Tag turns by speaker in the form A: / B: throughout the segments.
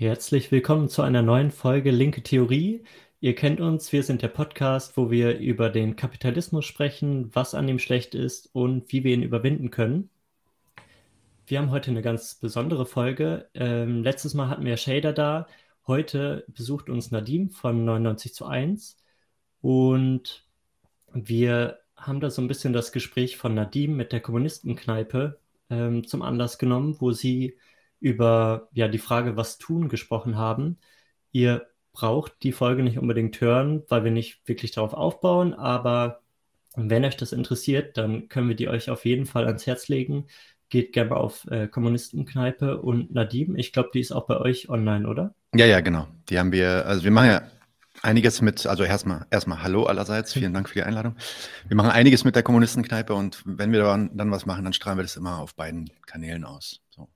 A: Herzlich willkommen zu einer neuen Folge Linke Theorie. Ihr kennt uns, wir sind der Podcast, wo wir über den Kapitalismus sprechen, was an ihm schlecht ist und wie wir ihn überwinden können. Wir haben heute eine ganz besondere Folge. Ähm, letztes Mal hatten wir Shader da. Heute besucht uns Nadim von 99 zu 1 und wir haben da so ein bisschen das Gespräch von Nadim mit der Kommunistenkneipe ähm, zum Anlass genommen, wo sie über ja, die Frage, was tun, gesprochen haben. Ihr braucht die Folge nicht unbedingt hören, weil wir nicht wirklich darauf aufbauen, aber wenn euch das interessiert, dann können wir die euch auf jeden Fall ans Herz legen. Geht gerne auf äh, Kommunistenkneipe und Nadim. Ich glaube, die ist auch bei euch online, oder?
B: Ja, ja, genau. Die haben wir, also wir machen ja einiges mit, also erstmal, erstmal Hallo allerseits, vielen Dank für die Einladung. Wir machen einiges mit der Kommunistenkneipe und wenn wir dann, dann was machen, dann strahlen wir das immer auf beiden Kanälen aus. So.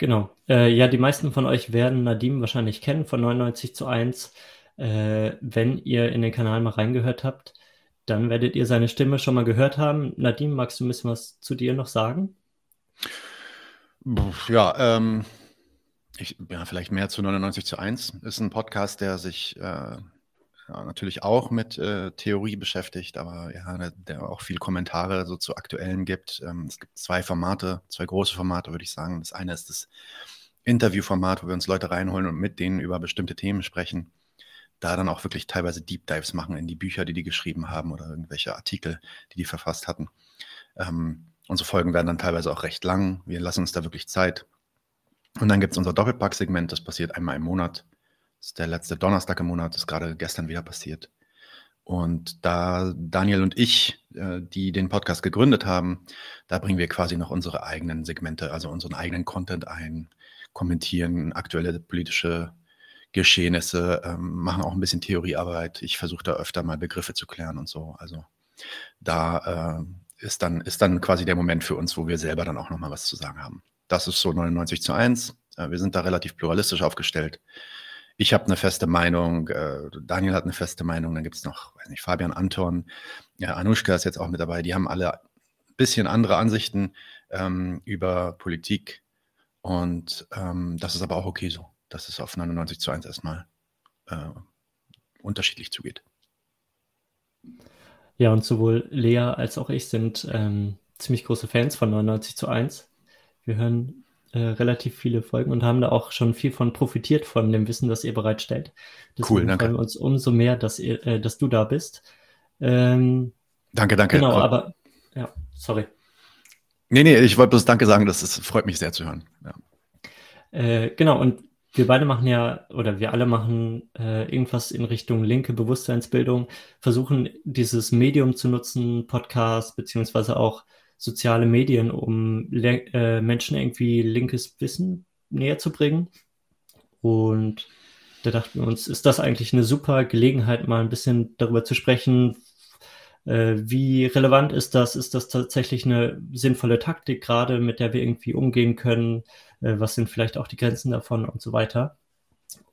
A: Genau. Äh, ja, die meisten von euch werden Nadim wahrscheinlich kennen von 99 zu 1. Äh, wenn ihr in den Kanal mal reingehört habt, dann werdet ihr seine Stimme schon mal gehört haben. Nadim, magst du ein bisschen was zu dir noch sagen?
B: Ja, ähm, ich, ja, vielleicht mehr zu 99 zu 1. Ist ein Podcast, der sich äh, ja, natürlich auch mit äh, Theorie beschäftigt, aber ja, der, der, auch viel Kommentare so zu aktuellen gibt. Ähm, es gibt zwei Formate, zwei große Formate, würde ich sagen. Das eine ist das Interviewformat, wo wir uns Leute reinholen und mit denen über bestimmte Themen sprechen. Da dann auch wirklich teilweise Deep Dives machen in die Bücher, die die geschrieben haben oder irgendwelche Artikel, die die verfasst hatten. Ähm, unsere Folgen werden dann teilweise auch recht lang. Wir lassen uns da wirklich Zeit. Und dann gibt es unser Doppelpack-Segment, das passiert einmal im Monat. Ist der letzte Donnerstag im Monat, ist gerade gestern wieder passiert. Und da Daniel und ich, äh, die den Podcast gegründet haben, da bringen wir quasi noch unsere eigenen Segmente, also unseren eigenen Content ein, kommentieren aktuelle politische Geschehnisse, ähm, machen auch ein bisschen Theoriearbeit. Ich versuche da öfter mal Begriffe zu klären und so. Also da äh, ist, dann, ist dann quasi der Moment für uns, wo wir selber dann auch nochmal was zu sagen haben. Das ist so 99 zu 1. Äh, wir sind da relativ pluralistisch aufgestellt ich habe eine feste Meinung, äh, Daniel hat eine feste Meinung, dann gibt es noch, weiß nicht, Fabian Anton, ja, Anushka ist jetzt auch mit dabei, die haben alle ein bisschen andere Ansichten ähm, über Politik und ähm, das ist aber auch okay so, dass es auf 99 zu 1 erstmal äh, unterschiedlich zugeht.
A: Ja, und sowohl Lea als auch ich sind ähm, ziemlich große Fans von 99 zu 1. Wir hören äh, relativ viele Folgen und haben da auch schon viel von profitiert, von dem Wissen, das ihr bereitstellt. Deswegen cool, danke. freuen wir uns umso mehr, dass, ihr, äh, dass du da bist.
B: Ähm, danke, danke.
A: Genau, aber, ja, sorry.
B: Nee, nee, ich wollte bloß Danke sagen, das ist, freut mich sehr zu hören. Ja.
A: Äh, genau, und wir beide machen ja, oder wir alle machen äh, irgendwas in Richtung linke Bewusstseinsbildung, versuchen dieses Medium zu nutzen, Podcast, beziehungsweise auch soziale Medien, um äh, Menschen irgendwie linkes Wissen näher zu bringen. Und da dachten wir uns, ist das eigentlich eine super Gelegenheit, mal ein bisschen darüber zu sprechen, äh, wie relevant ist das? Ist das tatsächlich eine sinnvolle Taktik gerade, mit der wir irgendwie umgehen können? Äh, was sind vielleicht auch die Grenzen davon und so weiter?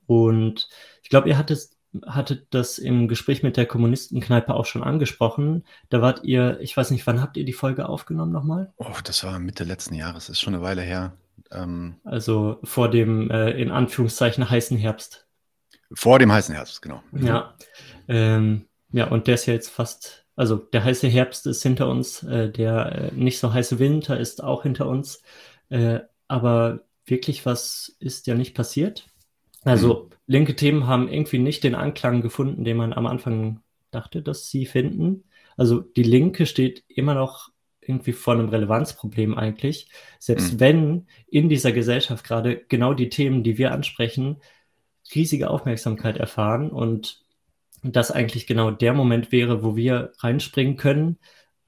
A: Und ich glaube, ihr hattet hattet das im Gespräch mit der Kommunistenkneipe auch schon angesprochen. Da wart ihr, ich weiß nicht, wann habt ihr die Folge aufgenommen nochmal?
B: Oh, das war Mitte letzten Jahres, ist schon eine Weile her.
A: Ähm, also vor dem, äh, in Anführungszeichen, heißen Herbst.
B: Vor dem heißen Herbst, genau.
A: Ja. Ähm, ja, und der ist ja jetzt fast, also der heiße Herbst ist hinter uns, äh, der äh, nicht so heiße Winter ist auch hinter uns. Äh, aber wirklich was ist ja nicht passiert. Also linke Themen haben irgendwie nicht den Anklang gefunden, den man am Anfang dachte, dass sie finden. Also die Linke steht immer noch irgendwie vor einem Relevanzproblem eigentlich. Selbst mhm. wenn in dieser Gesellschaft gerade genau die Themen, die wir ansprechen, riesige Aufmerksamkeit erfahren und das eigentlich genau der Moment wäre, wo wir reinspringen können,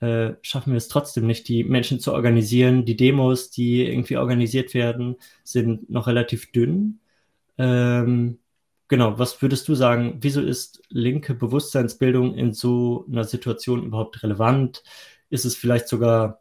A: äh, schaffen wir es trotzdem nicht, die Menschen zu organisieren. Die Demos, die irgendwie organisiert werden, sind noch relativ dünn. Ähm, genau, was würdest du sagen, wieso ist linke Bewusstseinsbildung in so einer Situation überhaupt relevant? Ist es vielleicht sogar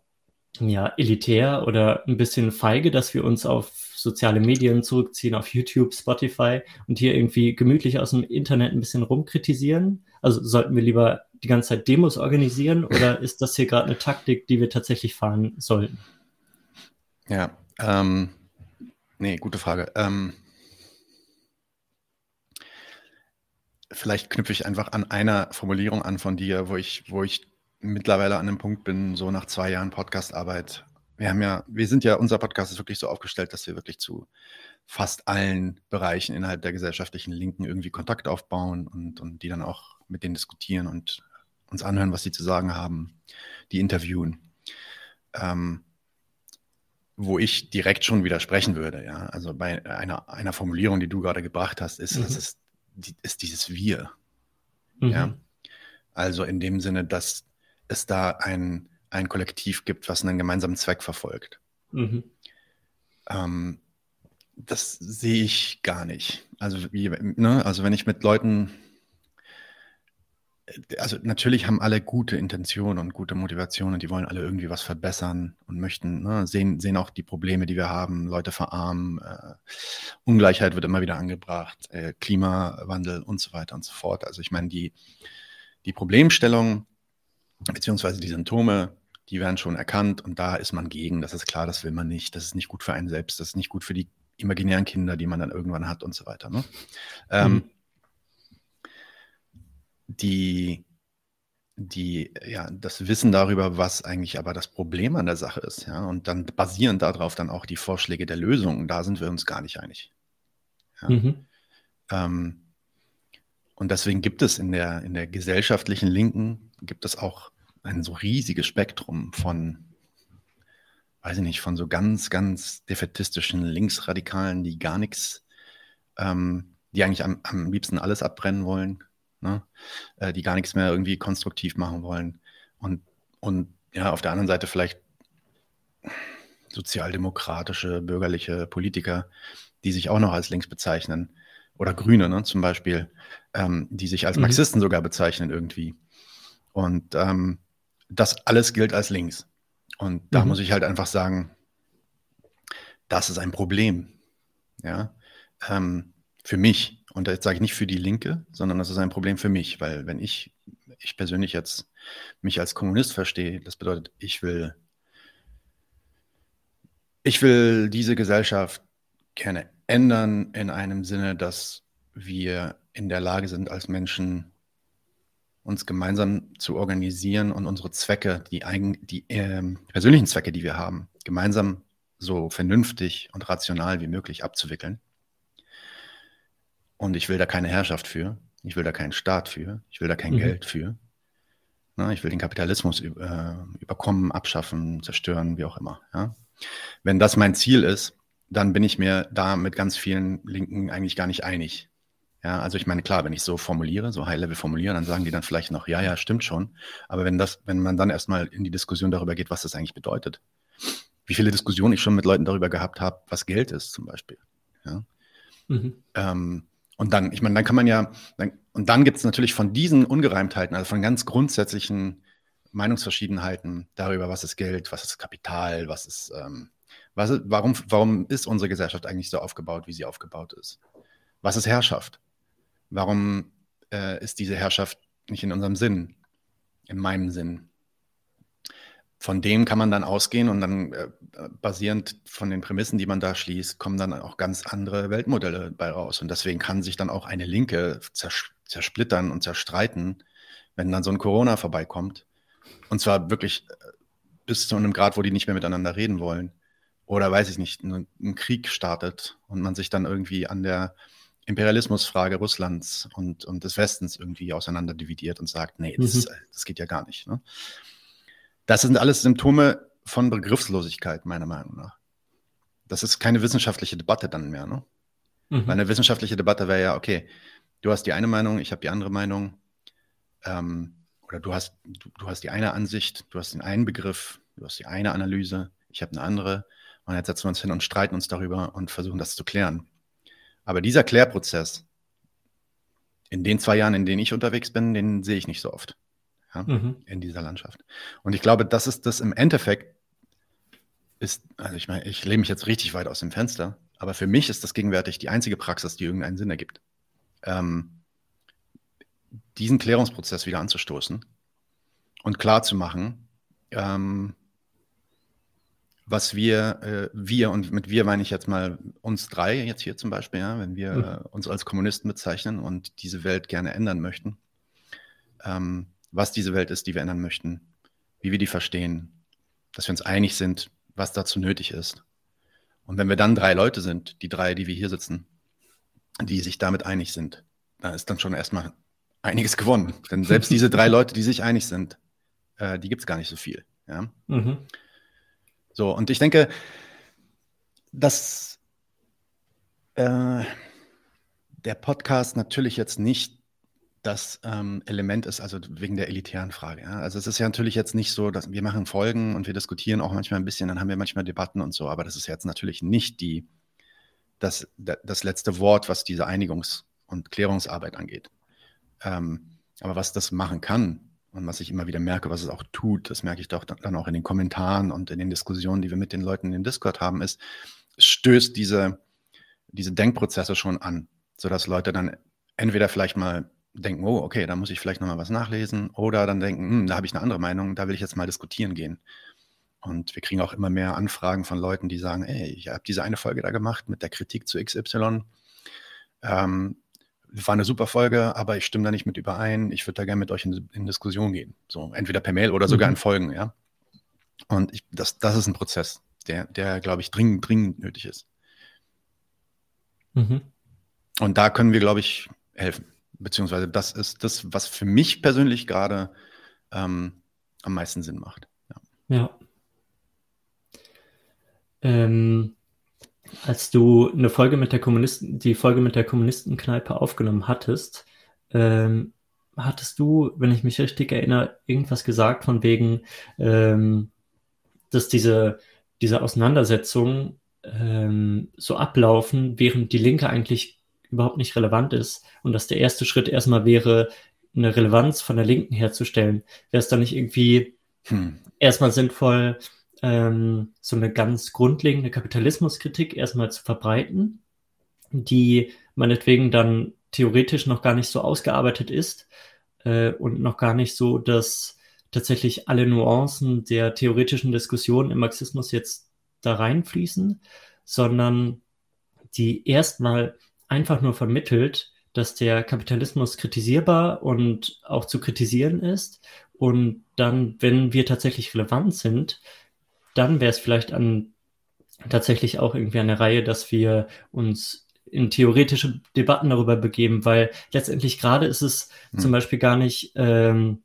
A: ja, elitär oder ein bisschen feige, dass wir uns auf soziale Medien zurückziehen, auf YouTube, Spotify und hier irgendwie gemütlich aus dem Internet ein bisschen rumkritisieren? Also sollten wir lieber die ganze Zeit Demos organisieren oder ist das hier gerade eine Taktik, die wir tatsächlich fahren sollten?
B: Ja, ähm, nee, gute Frage. Ähm, vielleicht knüpfe ich einfach an einer Formulierung an von dir, wo ich, wo ich mittlerweile an einem Punkt bin, so nach zwei Jahren Podcastarbeit. Wir haben ja, wir sind ja, unser Podcast ist wirklich so aufgestellt, dass wir wirklich zu fast allen Bereichen innerhalb der gesellschaftlichen Linken irgendwie Kontakt aufbauen und, und die dann auch mit denen diskutieren und uns anhören, was sie zu sagen haben, die interviewen. Ähm, wo ich direkt schon widersprechen würde, ja. Also bei einer, einer Formulierung, die du gerade gebracht hast, ist, mhm. das ist, ist dieses Wir. Mhm. Ja. Also in dem Sinne, dass es da ein, ein Kollektiv gibt, was einen gemeinsamen Zweck verfolgt. Mhm. Ähm, das sehe ich gar nicht. Also, wie, ne? also wenn ich mit Leuten also natürlich haben alle gute Intentionen und gute Motivationen, die wollen alle irgendwie was verbessern und möchten, ne, sehen, sehen auch die Probleme, die wir haben, Leute verarmen, äh, Ungleichheit wird immer wieder angebracht, äh, Klimawandel und so weiter und so fort. Also ich meine, die, die Problemstellung beziehungsweise die Symptome, die werden schon erkannt und da ist man gegen, das ist klar, das will man nicht, das ist nicht gut für einen selbst, das ist nicht gut für die imaginären Kinder, die man dann irgendwann hat und so weiter. Ne? Ähm, mhm die, die, ja, das Wissen darüber, was eigentlich aber das Problem an der Sache ist, ja, und dann basierend darauf dann auch die Vorschläge der Lösungen, da sind wir uns gar nicht einig. Ja. Mhm. Ähm, und deswegen gibt es in der, in der gesellschaftlichen Linken, gibt es auch ein so riesiges Spektrum von, weiß ich nicht, von so ganz, ganz defetistischen Linksradikalen, die gar nichts, ähm, die eigentlich am, am liebsten alles abbrennen wollen, ne? äh, die gar nichts mehr irgendwie konstruktiv machen wollen. Und, und ja, auf der anderen Seite vielleicht sozialdemokratische, bürgerliche Politiker, die sich auch noch als links bezeichnen. Oder Grüne ne, zum Beispiel, ähm, die sich als mhm. Marxisten sogar bezeichnen irgendwie. Und ähm, das alles gilt als links. Und da mhm. muss ich halt einfach sagen, das ist ein Problem. Ja, ähm, für mich. Und jetzt sage ich nicht für die Linke, sondern das ist ein Problem für mich, weil wenn ich, ich persönlich jetzt mich als Kommunist verstehe, das bedeutet, ich will, ich will diese Gesellschaft gerne ändern in einem Sinne, dass wir in der Lage sind, als Menschen uns gemeinsam zu organisieren und unsere Zwecke, die, eigen, die äh, persönlichen Zwecke, die wir haben, gemeinsam so vernünftig und rational wie möglich abzuwickeln. Und ich will da keine Herrschaft für. Ich will da keinen Staat für. Ich will da kein mhm. Geld für. Na, ich will den Kapitalismus äh, überkommen, abschaffen, zerstören, wie auch immer. Ja? Wenn das mein Ziel ist, dann bin ich mir da mit ganz vielen Linken eigentlich gar nicht einig. Ja, also ich meine, klar, wenn ich so formuliere, so High-Level formuliere, dann sagen die dann vielleicht noch, ja, ja, stimmt schon. Aber wenn das, wenn man dann erstmal in die Diskussion darüber geht, was das eigentlich bedeutet, wie viele Diskussionen ich schon mit Leuten darüber gehabt habe, was Geld ist zum Beispiel. Ja? Mhm. Ähm, und dann, ich meine, dann kann man ja, dann, und dann gibt es natürlich von diesen Ungereimtheiten, also von ganz grundsätzlichen Meinungsverschiedenheiten darüber, was ist Geld, was ist Kapital, was ist, ähm, was ist, warum, warum ist unsere Gesellschaft eigentlich so aufgebaut, wie sie aufgebaut ist? Was ist Herrschaft? Warum äh, ist diese Herrschaft nicht in unserem Sinn, in meinem Sinn? Von dem kann man dann ausgehen und dann äh, basierend von den Prämissen, die man da schließt, kommen dann auch ganz andere Weltmodelle bei raus. Und deswegen kann sich dann auch eine Linke zers zersplittern und zerstreiten, wenn dann so ein Corona vorbeikommt. Und zwar wirklich äh, bis zu einem Grad, wo die nicht mehr miteinander reden wollen. Oder weiß ich nicht, ein, ein Krieg startet und man sich dann irgendwie an der Imperialismusfrage Russlands und, und des Westens irgendwie auseinander dividiert und sagt, nee, das, mhm. das geht ja gar nicht. Ne? Das sind alles Symptome von Begriffslosigkeit, meiner Meinung nach. Das ist keine wissenschaftliche Debatte dann mehr. Ne? Mhm. Weil eine wissenschaftliche Debatte wäre ja, okay, du hast die eine Meinung, ich habe die andere Meinung. Ähm, oder du hast, du, du, hast die eine Ansicht, du hast den einen Begriff, du hast die eine Analyse, ich habe eine andere. Und jetzt setzen wir uns hin und streiten uns darüber und versuchen das zu klären. Aber dieser Klärprozess, in den zwei Jahren, in denen ich unterwegs bin, den sehe ich nicht so oft ja, mhm. in dieser Landschaft. Und ich glaube, das ist das im Endeffekt ist, also ich meine, ich lehne mich jetzt richtig weit aus dem Fenster, aber für mich ist das gegenwärtig die einzige Praxis, die irgendeinen Sinn ergibt. Ähm, diesen Klärungsprozess wieder anzustoßen und klar zu machen, ähm, was wir, äh, wir und mit wir meine ich jetzt mal uns drei jetzt hier zum Beispiel, ja, wenn wir mhm. äh, uns als Kommunisten bezeichnen und diese Welt gerne ändern möchten, ähm, was diese Welt ist, die wir ändern möchten, wie wir die verstehen, dass wir uns einig sind, was dazu nötig ist. Und wenn wir dann drei Leute sind, die drei, die wir hier sitzen, die sich damit einig sind, da ist dann schon erstmal einiges gewonnen. Denn selbst diese drei Leute, die sich einig sind, äh, die gibt es gar nicht so viel. Ja? Mhm. So, und ich denke, dass äh, der Podcast natürlich jetzt nicht das ähm, Element ist, also wegen der elitären Frage. Ja? Also es ist ja natürlich jetzt nicht so, dass wir machen Folgen und wir diskutieren auch manchmal ein bisschen, dann haben wir manchmal Debatten und so, aber das ist jetzt natürlich nicht die, das, das letzte Wort, was diese Einigungs- und Klärungsarbeit angeht. Ähm, aber was das machen kann, und was ich immer wieder merke, was es auch tut, das merke ich doch dann auch in den Kommentaren und in den Diskussionen, die wir mit den Leuten in den Discord haben, ist, es stößt diese, diese Denkprozesse schon an, sodass Leute dann entweder vielleicht mal denken, oh, okay, da muss ich vielleicht nochmal was nachlesen, oder dann denken, hm, da habe ich eine andere Meinung, da will ich jetzt mal diskutieren gehen. Und wir kriegen auch immer mehr Anfragen von Leuten, die sagen, ey, ich habe diese eine Folge da gemacht mit der Kritik zu XY. Ähm, war eine super Folge, aber ich stimme da nicht mit überein. Ich würde da gerne mit euch in, in, Diskussion gehen. So, entweder per Mail oder sogar mhm. in Folgen, ja. Und ich, das, das ist ein Prozess, der, der glaube ich, dringend, dringend nötig ist. Mhm. Und da können wir, glaube ich, helfen. Beziehungsweise das ist das, was für mich persönlich gerade ähm, am meisten Sinn macht.
A: Ja. ja. Ähm, als du eine Folge mit der Kommunisten, die Folge mit der Kommunistenkneipe aufgenommen hattest, ähm, hattest du, wenn ich mich richtig erinnere, irgendwas gesagt von wegen, ähm, dass diese, diese Auseinandersetzungen ähm, so ablaufen, während die Linke eigentlich überhaupt nicht relevant ist und dass der erste Schritt erstmal wäre, eine Relevanz von der Linken herzustellen. Wäre es dann nicht irgendwie hm. erstmal sinnvoll, ähm, so eine ganz grundlegende Kapitalismuskritik erstmal zu verbreiten, die meinetwegen dann theoretisch noch gar nicht so ausgearbeitet ist äh, und noch gar nicht so, dass tatsächlich alle Nuancen der theoretischen Diskussion im Marxismus jetzt da reinfließen, sondern die erstmal einfach nur vermittelt, dass der Kapitalismus kritisierbar und auch zu kritisieren ist. Und dann, wenn wir tatsächlich relevant sind, dann wäre es vielleicht an tatsächlich auch irgendwie eine Reihe, dass wir uns in theoretische Debatten darüber begeben, weil letztendlich gerade ist es hm. zum Beispiel gar nicht, ähm,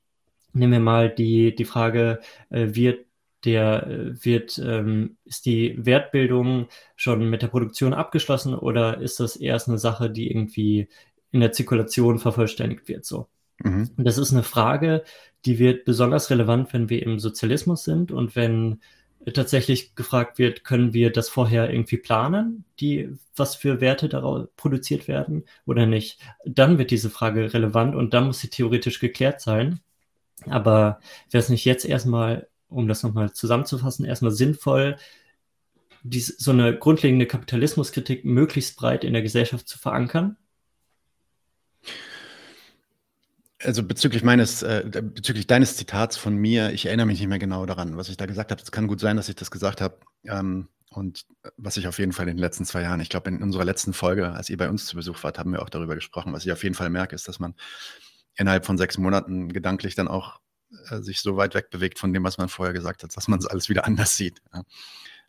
A: nehmen wir mal die, die Frage, äh, wird der äh, wird, ähm, ist die Wertbildung schon mit der Produktion abgeschlossen oder ist das erst eine Sache, die irgendwie in der Zirkulation vervollständigt wird? So. Mhm. Das ist eine Frage, die wird besonders relevant, wenn wir im Sozialismus sind und wenn tatsächlich gefragt wird, können wir das vorher irgendwie planen, die, was für Werte daraus produziert werden oder nicht, dann wird diese Frage relevant und dann muss sie theoretisch geklärt sein. Aber wäre es nicht jetzt erstmal, um das nochmal zusammenzufassen, erstmal sinnvoll, dies, so eine grundlegende Kapitalismuskritik möglichst breit in der Gesellschaft zu verankern?
B: Also bezüglich meines, äh, bezüglich deines Zitats von mir, ich erinnere mich nicht mehr genau daran, was ich da gesagt habe. Es kann gut sein, dass ich das gesagt habe. Ähm, und was ich auf jeden Fall in den letzten zwei Jahren, ich glaube, in unserer letzten Folge, als ihr bei uns zu Besuch wart, haben wir auch darüber gesprochen. Was ich auf jeden Fall merke, ist, dass man innerhalb von sechs Monaten gedanklich dann auch äh, sich so weit wegbewegt von dem, was man vorher gesagt hat, dass man es alles wieder anders sieht. Ja.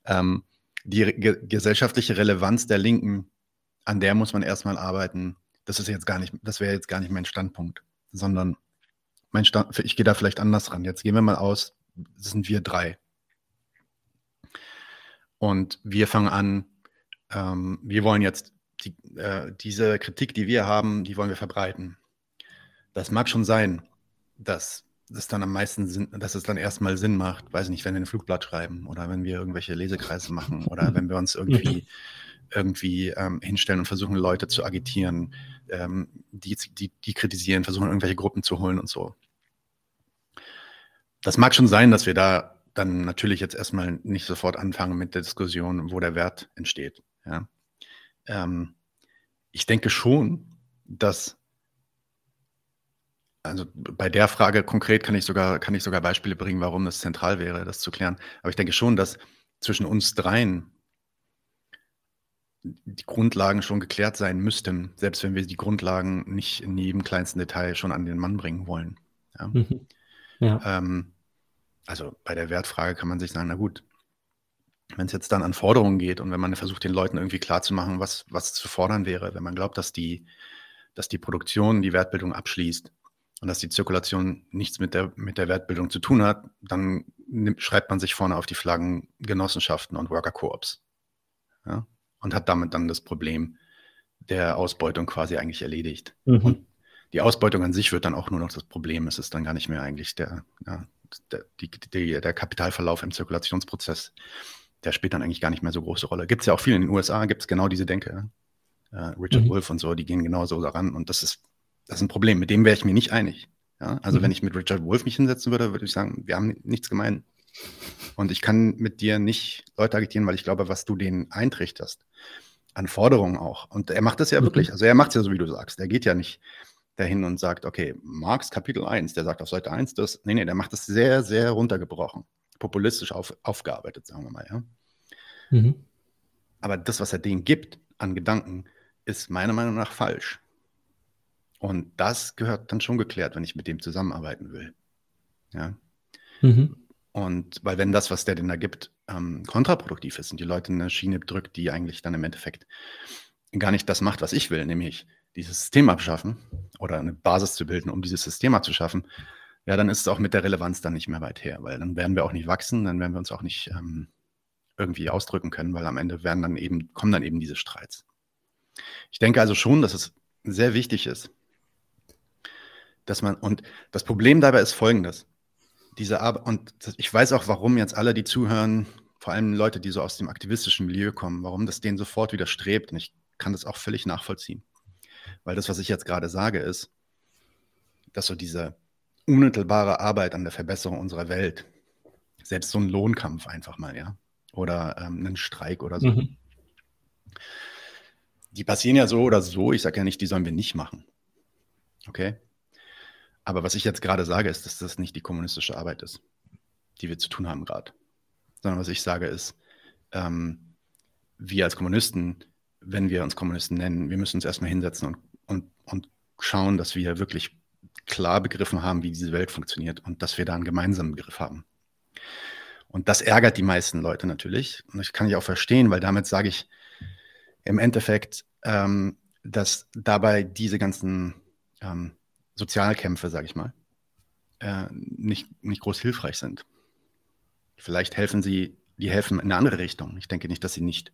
B: Ähm, die ge gesellschaftliche Relevanz der Linken, an der muss man erstmal arbeiten. Das ist jetzt gar nicht, das wäre jetzt gar nicht mein Standpunkt sondern mein Stand, ich gehe da vielleicht anders ran. Jetzt gehen wir mal aus, sind wir drei. Und wir fangen an, ähm, wir wollen jetzt die, äh, diese Kritik, die wir haben, die wollen wir verbreiten. Das mag schon sein, dass es dann am meisten Sinn, dass es dann erstmal Sinn macht, weiß nicht, wenn wir ein Flugblatt schreiben oder wenn wir irgendwelche Lesekreise machen oder wenn wir uns irgendwie irgendwie ähm, hinstellen und versuchen, Leute zu agitieren, ähm, die, die, die kritisieren, versuchen, irgendwelche Gruppen zu holen und so. Das mag schon sein, dass wir da dann natürlich jetzt erstmal nicht sofort anfangen mit der Diskussion, wo der Wert entsteht. Ja. Ähm, ich denke schon, dass also bei der Frage konkret kann ich sogar, kann ich sogar Beispiele bringen, warum das zentral wäre, das zu klären. Aber ich denke schon, dass zwischen uns dreien die Grundlagen schon geklärt sein müssten, selbst wenn wir die Grundlagen nicht in jedem kleinsten Detail schon an den Mann bringen wollen. Ja. Mhm. ja. Ähm, also bei der Wertfrage kann man sich sagen, na gut, wenn es jetzt dann an Forderungen geht und wenn man versucht, den Leuten irgendwie klarzumachen, was, was zu fordern wäre, wenn man glaubt, dass die, dass die Produktion die Wertbildung abschließt und dass die Zirkulation nichts mit der, mit der Wertbildung zu tun hat, dann nimmt, schreibt man sich vorne auf die Flaggen Genossenschaften und Worker Coops. Ja? Und hat damit dann das Problem der Ausbeutung quasi eigentlich erledigt. Mhm. Und die Ausbeutung an sich wird dann auch nur noch das Problem. Es ist dann gar nicht mehr eigentlich der, ja, der, die, die, der Kapitalverlauf im Zirkulationsprozess. Der spielt dann eigentlich gar nicht mehr so große Rolle. Gibt es ja auch viel in den USA, gibt es genau diese Denke. Äh, Richard mhm. Wolf und so, die gehen genau so daran. Und das ist, das ist ein Problem. Mit dem wäre ich mir nicht einig. Ja? Also, mhm. wenn ich mit Richard Wolf mich hinsetzen würde, würde ich sagen, wir haben nichts gemein. Und ich kann mit dir nicht Leute agitieren, weil ich glaube, was du denen eintrichterst, an Forderungen auch. Und er macht das ja mhm. wirklich. Also er macht es ja so, wie du sagst. Er geht ja nicht dahin und sagt, okay, Marx Kapitel 1, der sagt auf Seite 1 das. Nee, nee, der macht das sehr, sehr runtergebrochen. Populistisch auf, aufgearbeitet, sagen wir mal, ja. Mhm. Aber das, was er denen gibt an Gedanken, ist meiner Meinung nach falsch. Und das gehört dann schon geklärt, wenn ich mit dem zusammenarbeiten will. Ja. Mhm. Und weil wenn das, was der denn da gibt, ähm, kontraproduktiv ist und die Leute in eine Schiene drückt, die eigentlich dann im Endeffekt gar nicht das macht, was ich will, nämlich dieses System abschaffen oder eine Basis zu bilden, um dieses System abzuschaffen, ja, dann ist es auch mit der Relevanz dann nicht mehr weit her, weil dann werden wir auch nicht wachsen, dann werden wir uns auch nicht ähm, irgendwie ausdrücken können, weil am Ende werden dann eben, kommen dann eben diese Streits. Ich denke also schon, dass es sehr wichtig ist, dass man, und das Problem dabei ist folgendes diese Arbeit, und ich weiß auch, warum jetzt alle, die zuhören, vor allem Leute, die so aus dem aktivistischen Milieu kommen, warum das denen sofort widerstrebt. Und ich kann das auch völlig nachvollziehen. Weil das, was ich jetzt gerade sage, ist, dass so diese unmittelbare Arbeit an der Verbesserung unserer Welt, selbst so ein Lohnkampf einfach mal, ja, oder ähm, einen Streik oder so, mhm. die passieren ja so oder so. Ich sage ja nicht, die sollen wir nicht machen. Okay? Aber was ich jetzt gerade sage, ist, dass das nicht die kommunistische Arbeit ist, die wir zu tun haben gerade. Sondern was ich sage ist, ähm, wir als Kommunisten, wenn wir uns Kommunisten nennen, wir müssen uns erstmal hinsetzen und, und, und schauen, dass wir wirklich klar begriffen haben, wie diese Welt funktioniert und dass wir da einen gemeinsamen Begriff haben. Und das ärgert die meisten Leute natürlich. Und das kann ich auch verstehen, weil damit sage ich im Endeffekt, ähm, dass dabei diese ganzen ähm, Sozialkämpfe, sage ich mal, äh, nicht, nicht groß hilfreich sind. Vielleicht helfen sie, die helfen in eine andere Richtung. Ich denke nicht, dass sie nicht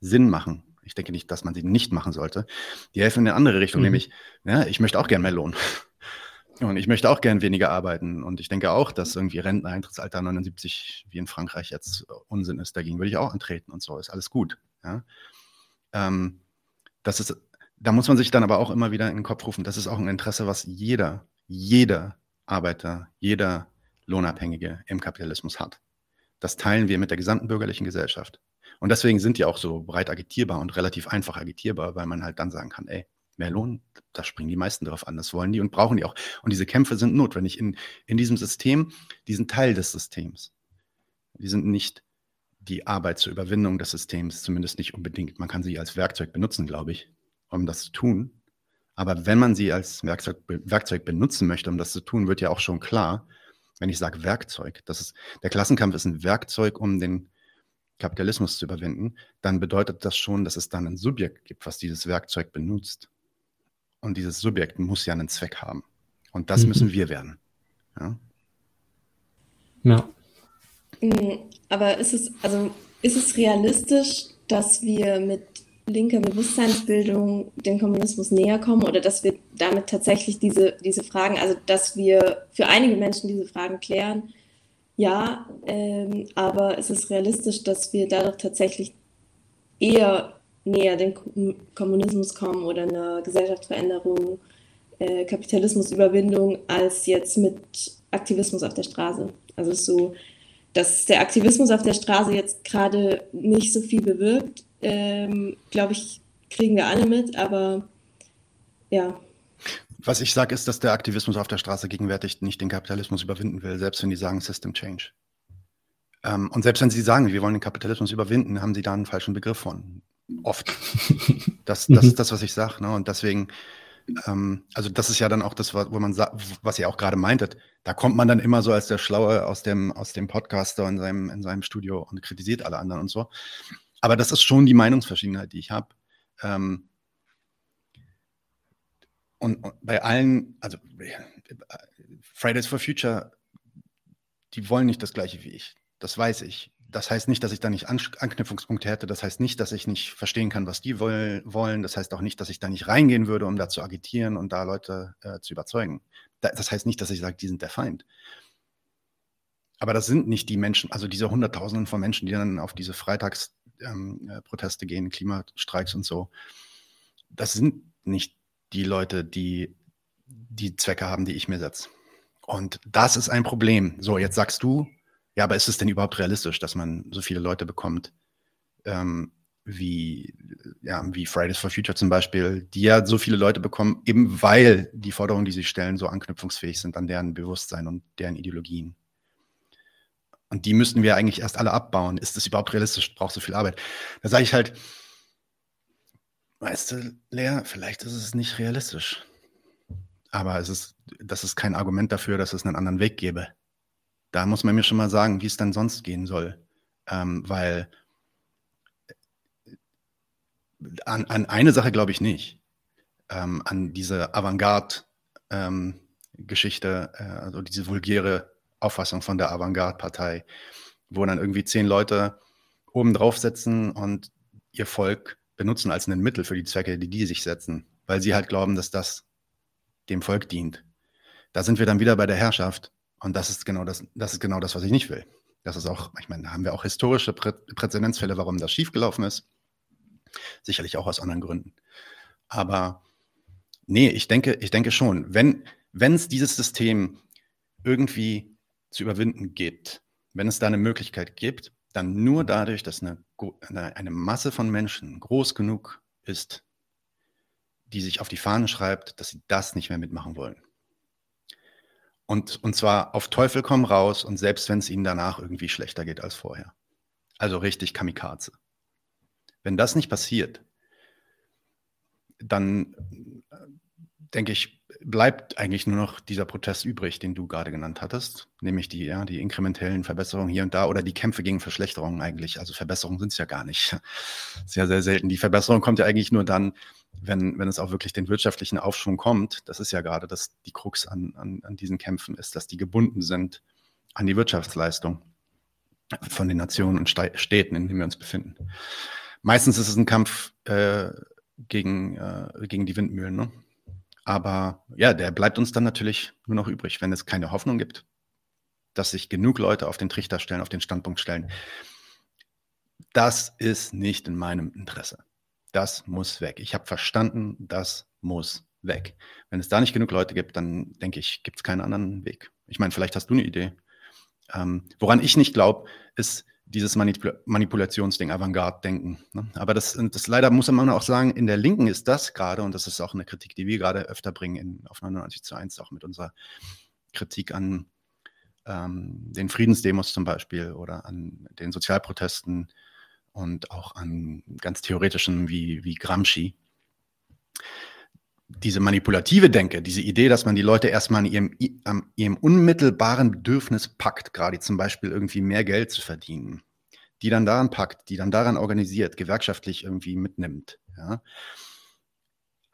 B: Sinn machen. Ich denke nicht, dass man sie nicht machen sollte. Die helfen in eine andere Richtung, mhm. nämlich, ja, ich möchte auch gern mehr Lohn. Und ich möchte auch gern weniger arbeiten. Und ich denke auch, dass irgendwie Renteneintrittsalter 79 wie in Frankreich jetzt Unsinn ist. Dagegen würde ich auch antreten und so. Ist alles gut. Ja? Ähm, das ist da muss man sich dann aber auch immer wieder in den Kopf rufen, das ist auch ein Interesse, was jeder, jeder Arbeiter, jeder Lohnabhängige im Kapitalismus hat. Das teilen wir mit der gesamten bürgerlichen Gesellschaft. Und deswegen sind die auch so breit agitierbar und relativ einfach agitierbar, weil man halt dann sagen kann, ey, mehr Lohn, da springen die meisten drauf an, das wollen die und brauchen die auch. Und diese Kämpfe sind notwendig in, in diesem System, die sind Teil des Systems. Die sind nicht die Arbeit zur Überwindung des Systems, zumindest nicht unbedingt. Man kann sie als Werkzeug benutzen, glaube ich um das zu tun. Aber wenn man sie als Werkzeug, Werkzeug benutzen möchte, um das zu tun, wird ja auch schon klar, wenn ich sage Werkzeug, das ist, der Klassenkampf ist ein Werkzeug, um den Kapitalismus zu überwinden, dann bedeutet das schon, dass es dann ein Subjekt gibt, was dieses Werkzeug benutzt. Und dieses Subjekt muss ja einen Zweck haben. Und das mhm. müssen wir werden. Ja.
C: ja. Mm, aber ist es, also ist es realistisch, dass wir mit linker Bewusstseinsbildung dem Kommunismus näher kommen oder dass wir damit tatsächlich diese, diese Fragen, also dass wir für einige Menschen diese Fragen klären. Ja, ähm, aber es ist realistisch, dass wir dadurch tatsächlich eher näher dem Kommunismus kommen oder einer Gesellschaftsveränderung, äh, Kapitalismusüberwindung als jetzt mit Aktivismus auf der Straße. Also so, dass der Aktivismus auf der Straße jetzt gerade nicht so viel bewirkt, ähm, glaube ich, kriegen wir alle mit, aber ja.
B: Was ich sage, ist, dass der Aktivismus auf der Straße gegenwärtig nicht den Kapitalismus überwinden will, selbst wenn die sagen System Change. Ähm, und selbst wenn sie sagen, wir wollen den Kapitalismus überwinden, haben sie da einen falschen Begriff von. Oft. Das, das ist das, was ich sage. Ne? Und deswegen, ähm, also das ist ja dann auch das, wo man sagt, was ihr auch gerade meintet, da kommt man dann immer so als der Schlaue aus dem, aus dem Podcaster in seinem, in seinem Studio und kritisiert alle anderen und so. Aber das ist schon die Meinungsverschiedenheit, die ich habe. Ähm, und, und, bei allen, also Fridays for Future, die wollen nicht das Gleiche wie ich. Das weiß ich. Das heißt nicht, dass ich da nicht An Anknüpfungspunkte hätte. Das heißt nicht, dass ich nicht verstehen kann, was die wollen. Das heißt auch nicht, dass ich da nicht reingehen würde, um da zu agitieren und da Leute äh, zu überzeugen. Das heißt nicht, dass ich sage, die sind der Feind. Aber das sind nicht die Menschen, also diese Hunderttausenden von Menschen, die dann auf diese Freitagsproteste ähm, äh, gehen, Klimastreiks und so. Das sind nicht die Leute, die die Zwecke haben, die ich mir setze. Und das ist ein Problem. So, jetzt sagst du, ja, aber ist es denn überhaupt realistisch, dass man so viele Leute bekommt, ähm, wie, ja, wie Fridays for Future zum Beispiel, die ja so viele Leute bekommen, eben weil die Forderungen, die sie stellen, so anknüpfungsfähig sind an deren Bewusstsein und deren Ideologien. Und die müssten wir eigentlich erst alle abbauen. Ist das überhaupt realistisch? Braucht so viel Arbeit? Da sage ich halt, weißt du, Lea, vielleicht ist es nicht realistisch. Aber es ist, das ist kein Argument dafür, dass es einen anderen Weg gäbe da muss man mir schon mal sagen, wie es dann sonst gehen soll. Ähm, weil an, an, eine Sache glaube ich nicht. Ähm, an diese Avantgarde-Geschichte, ähm, äh, also diese vulgäre Auffassung von der Avantgarde-Partei, wo dann irgendwie zehn Leute oben drauf sitzen und ihr Volk benutzen als ein Mittel für die Zwecke, die die sich setzen, weil sie halt glauben, dass das dem Volk dient. Da sind wir dann wieder bei der Herrschaft. Und das ist genau das, das ist genau das, was ich nicht will. Das ist auch, ich meine, da haben wir auch historische Prä Präzedenzfälle, warum das schiefgelaufen ist. Sicherlich auch aus anderen Gründen. Aber nee, ich denke, ich denke schon, wenn, wenn es dieses System irgendwie zu überwinden gibt, wenn es da eine Möglichkeit gibt, dann nur dadurch, dass eine, eine Masse von Menschen groß genug ist, die sich auf die Fahne schreibt, dass sie das nicht mehr mitmachen wollen. Und, und zwar auf Teufel komm raus und selbst wenn es ihnen danach irgendwie schlechter geht als vorher. Also richtig Kamikaze. Wenn das nicht passiert, dann äh, denke ich, bleibt eigentlich nur noch dieser Protest übrig, den du gerade genannt hattest, nämlich die, ja, die inkrementellen Verbesserungen hier und da oder die Kämpfe gegen Verschlechterungen eigentlich. Also Verbesserungen sind es ja gar nicht. Sehr, sehr selten. Die Verbesserung kommt ja eigentlich nur dann, wenn, wenn es auch wirklich den wirtschaftlichen Aufschwung kommt. Das ist ja gerade das, die Krux an, an, an diesen Kämpfen, ist, dass die gebunden sind an die Wirtschaftsleistung von den Nationen und Städten, in denen wir uns befinden. Meistens ist es ein Kampf äh, gegen, äh, gegen die Windmühlen. Ne? Aber ja, der bleibt uns dann natürlich nur noch übrig, wenn es keine Hoffnung gibt, dass sich genug Leute auf den Trichter stellen, auf den Standpunkt stellen. Das ist nicht in meinem Interesse. Das muss weg. Ich habe verstanden, das muss weg. Wenn es da nicht genug Leute gibt, dann denke ich, gibt es keinen anderen Weg. Ich meine, vielleicht hast du eine Idee. Ähm, woran ich nicht glaube, ist, dieses Manipul Manipulationsding, Avantgarde-Denken. Ne? Aber das, das leider muss man auch sagen, in der Linken ist das gerade, und das ist auch eine Kritik, die wir gerade öfter bringen in, auf 99 zu 1, auch mit unserer Kritik an ähm, den Friedensdemos zum Beispiel oder an den Sozialprotesten und auch an ganz theoretischen wie, wie Gramsci. Diese manipulative Denke, diese Idee, dass man die Leute erstmal an ihrem, an ihrem unmittelbaren Bedürfnis packt, gerade zum Beispiel irgendwie mehr Geld zu verdienen, die dann daran packt, die dann daran organisiert, gewerkschaftlich irgendwie mitnimmt. Ja.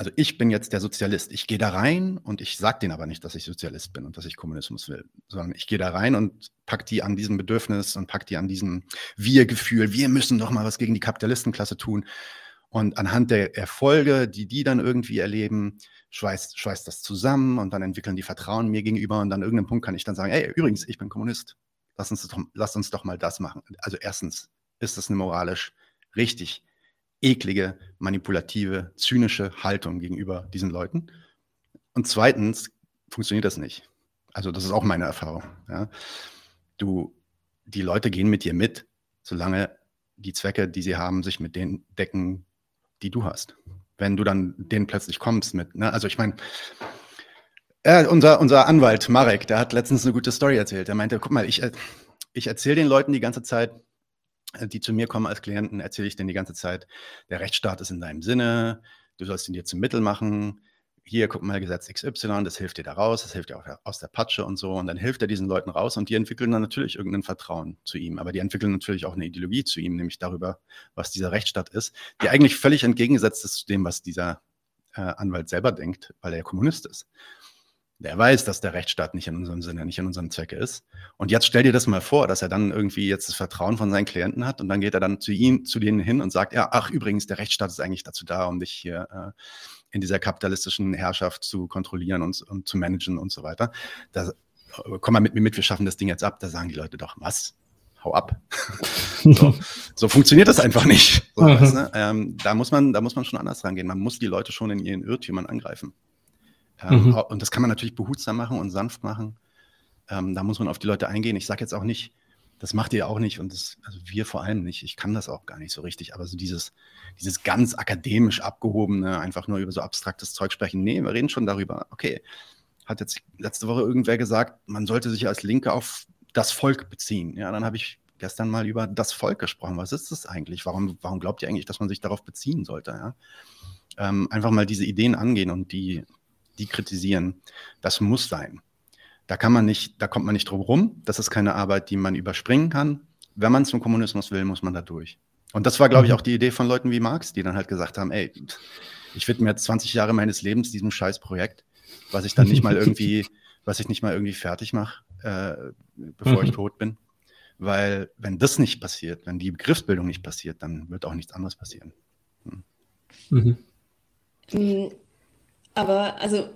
B: Also ich bin jetzt der Sozialist. Ich gehe da rein und ich sage denen aber nicht, dass ich Sozialist bin und dass ich Kommunismus will, sondern ich gehe da rein und pack die an diesem Bedürfnis und pack die an diesem Wir-Gefühl. Wir müssen doch mal was gegen die Kapitalistenklasse tun. Und anhand der Erfolge, die die dann irgendwie erleben, schweißt, schweißt das zusammen und dann entwickeln die Vertrauen mir gegenüber und an irgendeinem Punkt kann ich dann sagen, hey, übrigens, ich bin Kommunist. Lass uns doch, lass uns doch mal das machen. Also erstens ist das eine moralisch richtig eklige, manipulative, zynische Haltung gegenüber diesen Leuten. Und zweitens funktioniert das nicht. Also das ist auch meine Erfahrung. Ja. Du, die Leute gehen mit dir mit, solange die Zwecke, die sie haben, sich mit denen decken, die du hast. Wenn du dann denen plötzlich kommst mit, ne? also ich meine, äh, unser, unser Anwalt Marek, der hat letztens eine gute Story erzählt. Er meinte, guck mal, ich, äh, ich erzähle den Leuten die ganze Zeit, äh, die zu mir kommen als Klienten, erzähle ich denen die ganze Zeit, der Rechtsstaat ist in deinem Sinne, du sollst ihn dir zum Mittel machen. Hier, guck mal, Gesetz XY, das hilft dir da raus, das hilft dir auch aus der Patsche und so. Und dann hilft er diesen Leuten raus und die entwickeln dann natürlich irgendein Vertrauen zu ihm. Aber die entwickeln natürlich auch eine Ideologie zu ihm, nämlich darüber, was dieser Rechtsstaat ist, die eigentlich völlig entgegengesetzt ist zu dem, was dieser äh, Anwalt selber denkt, weil er Kommunist ist. Der weiß, dass der Rechtsstaat nicht in unserem Sinne, nicht in unserem Zwecke ist. Und jetzt stell dir das mal vor, dass er dann irgendwie jetzt das Vertrauen von seinen Klienten hat und dann geht er dann zu ihm, zu denen hin und sagt, ja, ach übrigens, der Rechtsstaat ist eigentlich dazu da, um dich hier äh, in dieser kapitalistischen Herrschaft zu kontrollieren und, und zu managen und so weiter. Da, komm mal mit mir mit, wir schaffen das Ding jetzt ab. Da sagen die Leute doch, was? Hau ab. so, so, funktioniert das einfach nicht. So, weißt, ne? ähm, da, muss man, da muss man schon anders rangehen. Man muss die Leute schon in ihren Irrtümern angreifen. Ähm, mhm. Und das kann man natürlich behutsam machen und sanft machen. Ähm, da muss man auf die Leute eingehen. Ich sage jetzt auch nicht, das macht ihr auch nicht und das, also wir vor allem nicht. Ich kann das auch gar nicht so richtig. Aber so dieses, dieses ganz akademisch abgehobene, einfach nur über so abstraktes Zeug sprechen. Nee, wir reden schon darüber. Okay, hat jetzt letzte Woche irgendwer gesagt, man sollte sich als Linke auf das Volk beziehen. Ja, dann habe ich gestern mal über das Volk gesprochen. Was ist das eigentlich? Warum, warum glaubt ihr eigentlich, dass man sich darauf beziehen sollte? Ja? Ähm, einfach mal diese Ideen angehen und die, die kritisieren. Das muss sein. Da kann man nicht, da kommt man nicht drum rum. Das ist keine Arbeit, die man überspringen kann. Wenn man zum Kommunismus will, muss man da durch. Und das war, glaube ich, mhm. auch die Idee von Leuten wie Marx, die dann halt gesagt haben, ey, ich widme mir 20 Jahre meines Lebens diesem scheiß Projekt, was ich dann nicht mal irgendwie, was ich nicht mal irgendwie fertig mache, äh, bevor ich mhm. tot bin. Weil wenn das nicht passiert, wenn die Begriffsbildung nicht passiert, dann wird auch nichts anderes passieren. Hm. Mhm.
C: mhm. Aber also,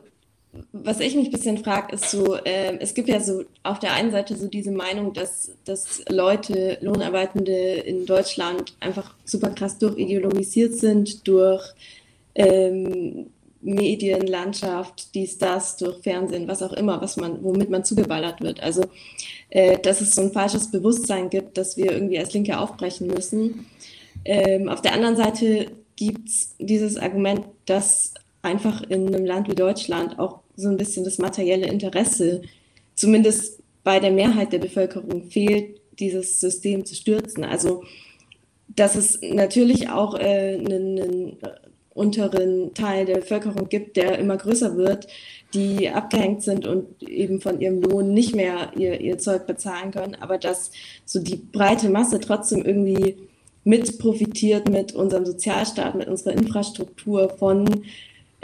C: was ich mich ein bisschen frage, ist so, äh, es gibt ja so auf der einen Seite so diese Meinung, dass, dass Leute, Lohnarbeitende in Deutschland einfach super krass durchideologisiert sind durch ähm, Medienlandschaft, dies, das, durch Fernsehen, was auch immer, was man, womit man zugeballert wird. Also, äh, dass es so ein falsches Bewusstsein gibt, dass wir irgendwie als Linke aufbrechen müssen. Ähm, auf der anderen Seite gibt es dieses Argument, dass einfach in einem Land wie Deutschland auch so ein bisschen das materielle Interesse, zumindest bei der Mehrheit der Bevölkerung, fehlt, dieses System zu stürzen. Also, dass es natürlich auch äh, einen, einen unteren Teil der Bevölkerung gibt, der immer größer wird, die abgehängt sind und eben von ihrem Lohn nicht mehr ihr, ihr Zeug bezahlen können, aber dass so die breite Masse trotzdem irgendwie mit profitiert mit unserem Sozialstaat, mit unserer Infrastruktur von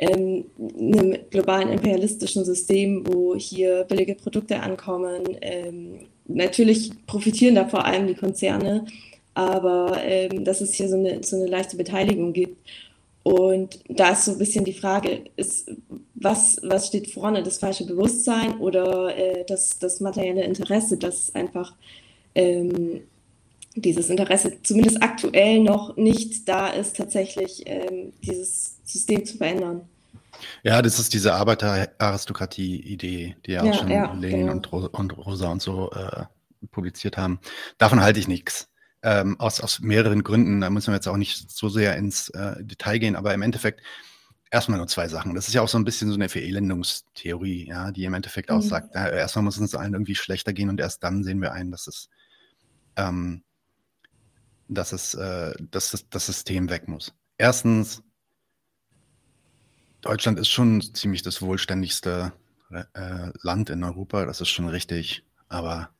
C: ähm, einem globalen imperialistischen System, wo hier billige Produkte ankommen. Ähm, natürlich profitieren da vor allem die Konzerne, aber ähm, dass es hier so eine, so eine leichte Beteiligung gibt. Und da ist so ein bisschen die Frage, ist, was, was steht vorne, das falsche Bewusstsein oder äh, das, das materielle Interesse, das einfach ähm, dieses Interesse zumindest aktuell noch nicht da ist, tatsächlich ähm, dieses System zu verändern.
B: Ja, das ist diese Arbeiteraristokratie-Idee, die ja auch ja, schon ja, Lenin genau. und, und, Rosa und so äh, publiziert haben. Davon halte ich nichts. Ähm, aus, aus mehreren Gründen. Da müssen wir jetzt auch nicht so sehr ins äh, Detail gehen, aber im Endeffekt erstmal nur zwei Sachen. Das ist ja auch so ein bisschen so eine Verelendungstheorie, ja, die im Endeffekt mhm. aussagt, äh, erstmal muss es uns allen irgendwie schlechter gehen und erst dann sehen wir ein, dass es, ähm, dass es, äh, dass es das System weg muss. Erstens, Deutschland ist schon ziemlich das wohlständigste äh, Land in Europa, das ist schon richtig. Aber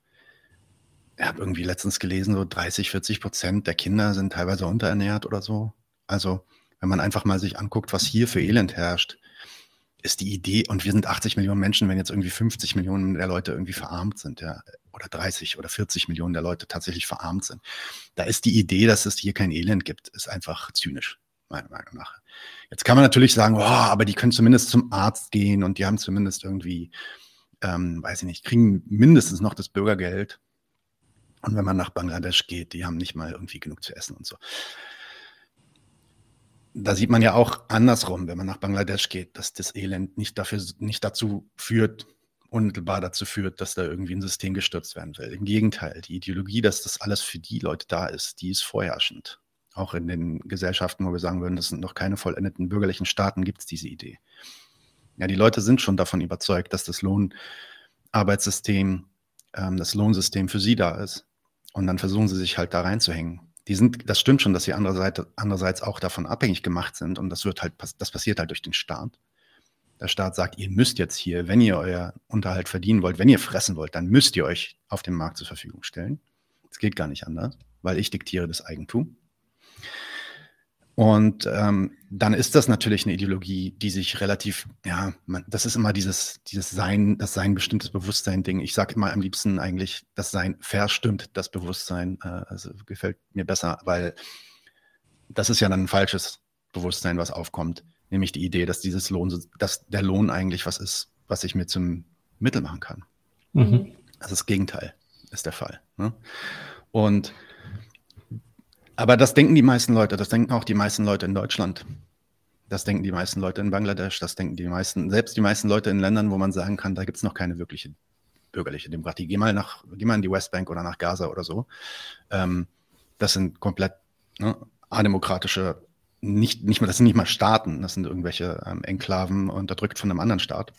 B: ich habe irgendwie letztens gelesen, so 30, 40 Prozent der Kinder sind teilweise unterernährt oder so. Also, wenn man einfach mal sich anguckt, was hier für Elend herrscht, ist die Idee, und wir sind 80 Millionen Menschen, wenn jetzt irgendwie 50 Millionen der Leute irgendwie verarmt sind, ja, oder 30 oder 40 Millionen der Leute tatsächlich verarmt sind, da ist die Idee, dass es hier kein Elend gibt, ist einfach zynisch, meiner Meinung nach. Jetzt kann man natürlich sagen, oh, aber die können zumindest zum Arzt gehen und die haben zumindest irgendwie, ähm, weiß ich nicht, kriegen mindestens noch das Bürgergeld. Und wenn man nach Bangladesch geht, die haben nicht mal irgendwie genug zu essen und so. Da sieht man ja auch andersrum, wenn man nach Bangladesch geht, dass das Elend nicht dafür, nicht dazu führt, unmittelbar dazu führt, dass da irgendwie ein System gestürzt werden will. Im Gegenteil, die Ideologie, dass das alles für die Leute da ist, die ist vorherrschend. Auch in den Gesellschaften, wo wir sagen würden, das sind noch keine vollendeten bürgerlichen Staaten, gibt es diese Idee. Ja, die Leute sind schon davon überzeugt, dass das Lohnarbeitssystem ähm, das Lohnsystem für sie da ist. Und dann versuchen sie sich halt da reinzuhängen. Die sind, das stimmt schon, dass sie andererseits, andererseits auch davon abhängig gemacht sind. Und das wird halt, das passiert halt durch den Staat. Der Staat sagt, ihr müsst jetzt hier, wenn ihr euer Unterhalt verdienen wollt, wenn ihr fressen wollt, dann müsst ihr euch auf dem Markt zur Verfügung stellen. Es geht gar nicht anders, weil ich diktiere das Eigentum. Und ähm, dann ist das natürlich eine Ideologie, die sich relativ, ja, man, das ist immer dieses, dieses Sein, das Sein bestimmtes Bewusstsein-Ding. Ich sage immer am liebsten eigentlich, das Sein verstimmt das Bewusstsein. Äh, also gefällt mir besser, weil das ist ja dann ein falsches Bewusstsein, was aufkommt. Nämlich die Idee, dass dieses Lohn, dass der Lohn eigentlich was ist, was ich mir zum Mittel machen kann. Mhm. Das ist das Gegenteil, ist der Fall. Ne? Und aber das denken die meisten Leute, das denken auch die meisten Leute in Deutschland. Das denken die meisten Leute in Bangladesch, das denken die meisten, selbst die meisten Leute in Ländern, wo man sagen kann, da gibt es noch keine wirkliche bürgerliche Demokratie. Geh mal nach, geh mal in die Westbank oder nach Gaza oder so. Ähm, das sind komplett ne, ademokratische, nicht, nicht mal, das sind nicht mal Staaten, das sind irgendwelche ähm, Enklaven unterdrückt von einem anderen Staat.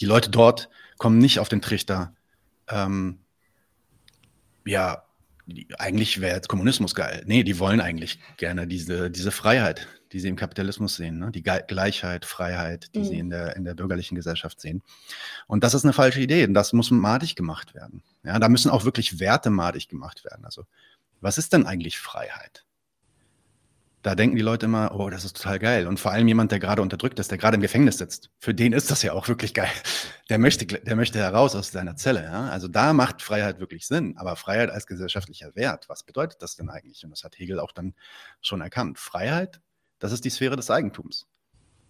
B: Die Leute dort kommen nicht auf den Trichter, ähm, ja, eigentlich wäre jetzt Kommunismus geil. Nee, die wollen eigentlich gerne diese, diese Freiheit, die sie im Kapitalismus sehen, ne? die Ge Gleichheit, Freiheit, die mhm. sie in der, in der bürgerlichen Gesellschaft sehen. Und das ist eine falsche Idee. Und das muss madig gemacht werden. Ja, da müssen auch wirklich Werte madig gemacht werden. Also, was ist denn eigentlich Freiheit? Da denken die Leute immer, oh, das ist total geil. Und vor allem jemand, der gerade unterdrückt ist, der gerade im Gefängnis sitzt, für den ist das ja auch wirklich geil. Der möchte, der möchte heraus aus seiner Zelle. Ja? Also da macht Freiheit wirklich Sinn. Aber Freiheit als gesellschaftlicher Wert, was bedeutet das denn eigentlich? Und das hat Hegel auch dann schon erkannt. Freiheit, das ist die Sphäre des Eigentums.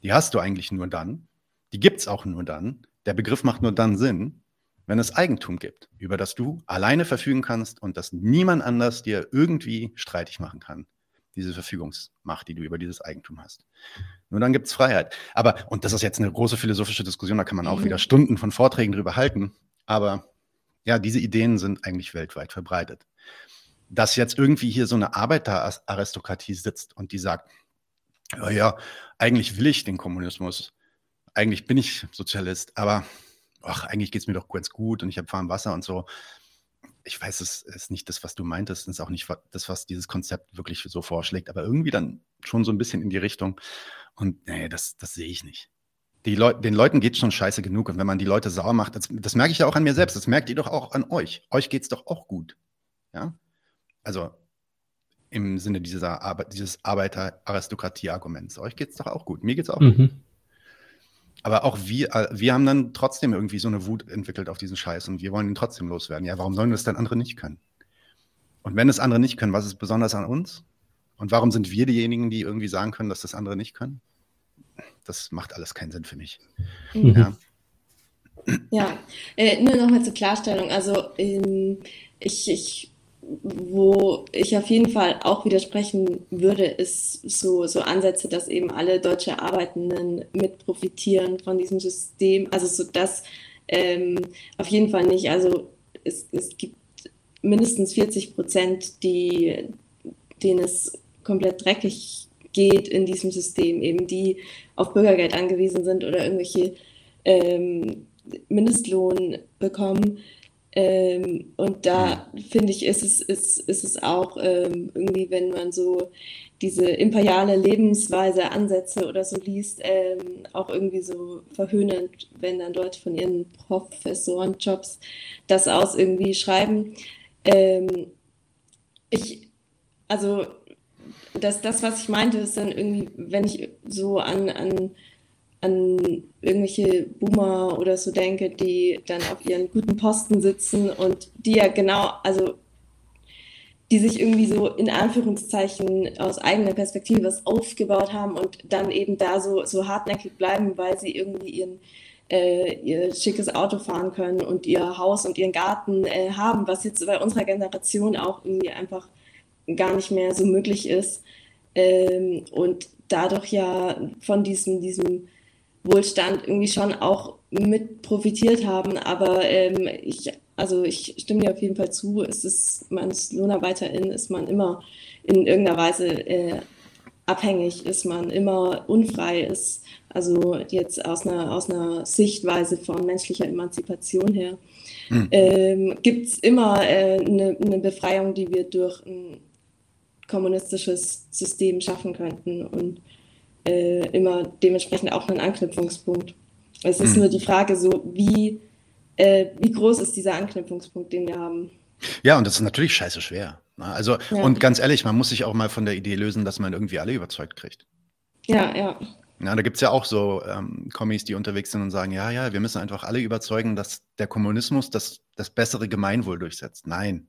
B: Die hast du eigentlich nur dann, die gibt es auch nur dann. Der Begriff macht nur dann Sinn, wenn es Eigentum gibt, über das du alleine verfügen kannst und das niemand anders dir irgendwie streitig machen kann diese Verfügungsmacht, die du über dieses Eigentum hast. Nur dann gibt es Freiheit. Aber, und das ist jetzt eine große philosophische Diskussion, da kann man auch mhm. wieder Stunden von Vorträgen drüber halten. Aber ja, diese Ideen sind eigentlich weltweit verbreitet. Dass jetzt irgendwie hier so eine Arbeiteraristokratie sitzt und die sagt, ja, ja, eigentlich will ich den Kommunismus, eigentlich bin ich Sozialist, aber ach, eigentlich geht es mir doch ganz gut und ich habe warm Wasser und so ich weiß, es ist nicht das, was du meintest, es ist auch nicht das, was dieses Konzept wirklich so vorschlägt, aber irgendwie dann schon so ein bisschen in die Richtung. Und nee, das, das sehe ich nicht. Leu den Leuten geht es schon scheiße genug. Und wenn man die Leute sauer macht, das, das merke ich ja auch an mir selbst, das merkt ihr doch auch an euch. Euch geht es doch auch gut. Ja? Also im Sinne dieser Ar dieses Arbeiter-Aristokratie-Arguments. Euch geht es doch auch gut. Mir geht es auch mhm. gut. Aber auch wir, äh, wir haben dann trotzdem irgendwie so eine Wut entwickelt auf diesen Scheiß und wir wollen ihn trotzdem loswerden. Ja, warum sollen das dann andere nicht können? Und wenn es andere nicht können, was ist besonders an uns? Und warum sind wir diejenigen, die irgendwie sagen können, dass das andere nicht können? Das macht alles keinen Sinn für mich. Mhm.
C: Ja, ja. Äh, nur nochmal zur Klarstellung. Also ähm, ich, ich wo ich auf jeden Fall auch widersprechen würde, ist so, so Ansätze, dass eben alle deutsche Arbeitenden mit profitieren von diesem System. Also so das ähm, auf jeden Fall nicht. Also es, es gibt mindestens 40 Prozent, die, denen es komplett dreckig geht in diesem System, eben die auf Bürgergeld angewiesen sind oder irgendwelche ähm, Mindestlohn bekommen ähm, und da finde ich, ist es, ist, ist es auch ähm, irgendwie, wenn man so diese imperiale Lebensweise Ansätze oder so liest, ähm, auch irgendwie so verhöhnend, wenn dann Leute von ihren Professorenjobs das aus irgendwie schreiben. Ähm, ich, also das, das, was ich meinte, ist dann irgendwie, wenn ich so an, an an irgendwelche Boomer oder so denke, die dann auf ihren guten Posten sitzen und die ja genau, also die sich irgendwie so in Anführungszeichen aus eigener Perspektive was aufgebaut haben und dann eben da so, so hartnäckig bleiben, weil sie irgendwie ihren, äh, ihr schickes Auto fahren können und ihr Haus und ihren Garten äh, haben, was jetzt bei unserer Generation auch irgendwie einfach gar nicht mehr so möglich ist. Ähm, und dadurch ja von diesem, diesem Wohlstand irgendwie schon auch mit profitiert haben. Aber ähm, ich, also ich stimme dir auf jeden Fall zu, es ist, man ist Lohnarbeiterin, ist man immer in irgendeiner Weise äh, abhängig, ist man immer unfrei, ist Also jetzt aus einer, aus einer Sichtweise von menschlicher Emanzipation her. Hm. Ähm, Gibt es immer äh, eine, eine Befreiung, die wir durch ein kommunistisches System schaffen könnten und äh, immer dementsprechend auch einen Anknüpfungspunkt. Es ist hm. nur die Frage so, wie, äh, wie groß ist dieser Anknüpfungspunkt, den wir haben?
B: Ja, und das ist natürlich scheiße schwer. Ne? Also, ja. und ganz ehrlich, man muss sich auch mal von der Idee lösen, dass man irgendwie alle überzeugt kriegt.
C: Ja, ja.
B: Ja, da gibt es ja auch so ähm, Kommis, die unterwegs sind und sagen, ja, ja, wir müssen einfach alle überzeugen, dass der Kommunismus das, das bessere Gemeinwohl durchsetzt. Nein.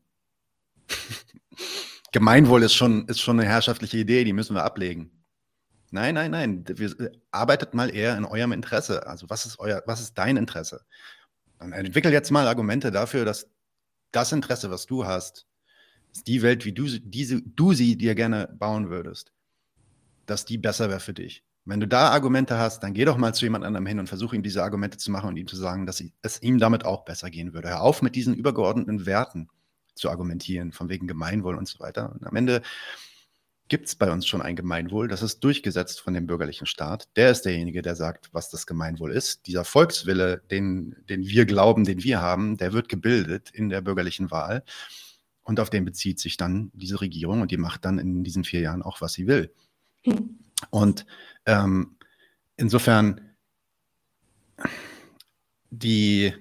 B: Gemeinwohl ist schon, ist schon eine herrschaftliche Idee, die müssen wir ablegen. Nein, nein, nein. Wir, äh, arbeitet mal eher in eurem Interesse. Also was ist euer, was ist dein Interesse? Dann entwickel jetzt mal Argumente dafür, dass das Interesse, was du hast, ist die Welt, wie du, diese, du sie dir gerne bauen würdest, dass die besser wäre für dich. Wenn du da Argumente hast, dann geh doch mal zu jemand anderem hin und versuch ihm diese Argumente zu machen und ihm zu sagen, dass es ihm damit auch besser gehen würde. Hör auf mit diesen übergeordneten Werten zu argumentieren, von wegen Gemeinwohl und so weiter. Und am Ende gibt es bei uns schon ein Gemeinwohl, das ist durchgesetzt von dem bürgerlichen Staat. Der ist derjenige, der sagt, was das Gemeinwohl ist. Dieser Volkswille, den, den wir glauben, den wir haben, der wird gebildet in der bürgerlichen Wahl. Und auf den bezieht sich dann diese Regierung und die macht dann in diesen vier Jahren auch, was sie will. Hm. Und ähm, insofern die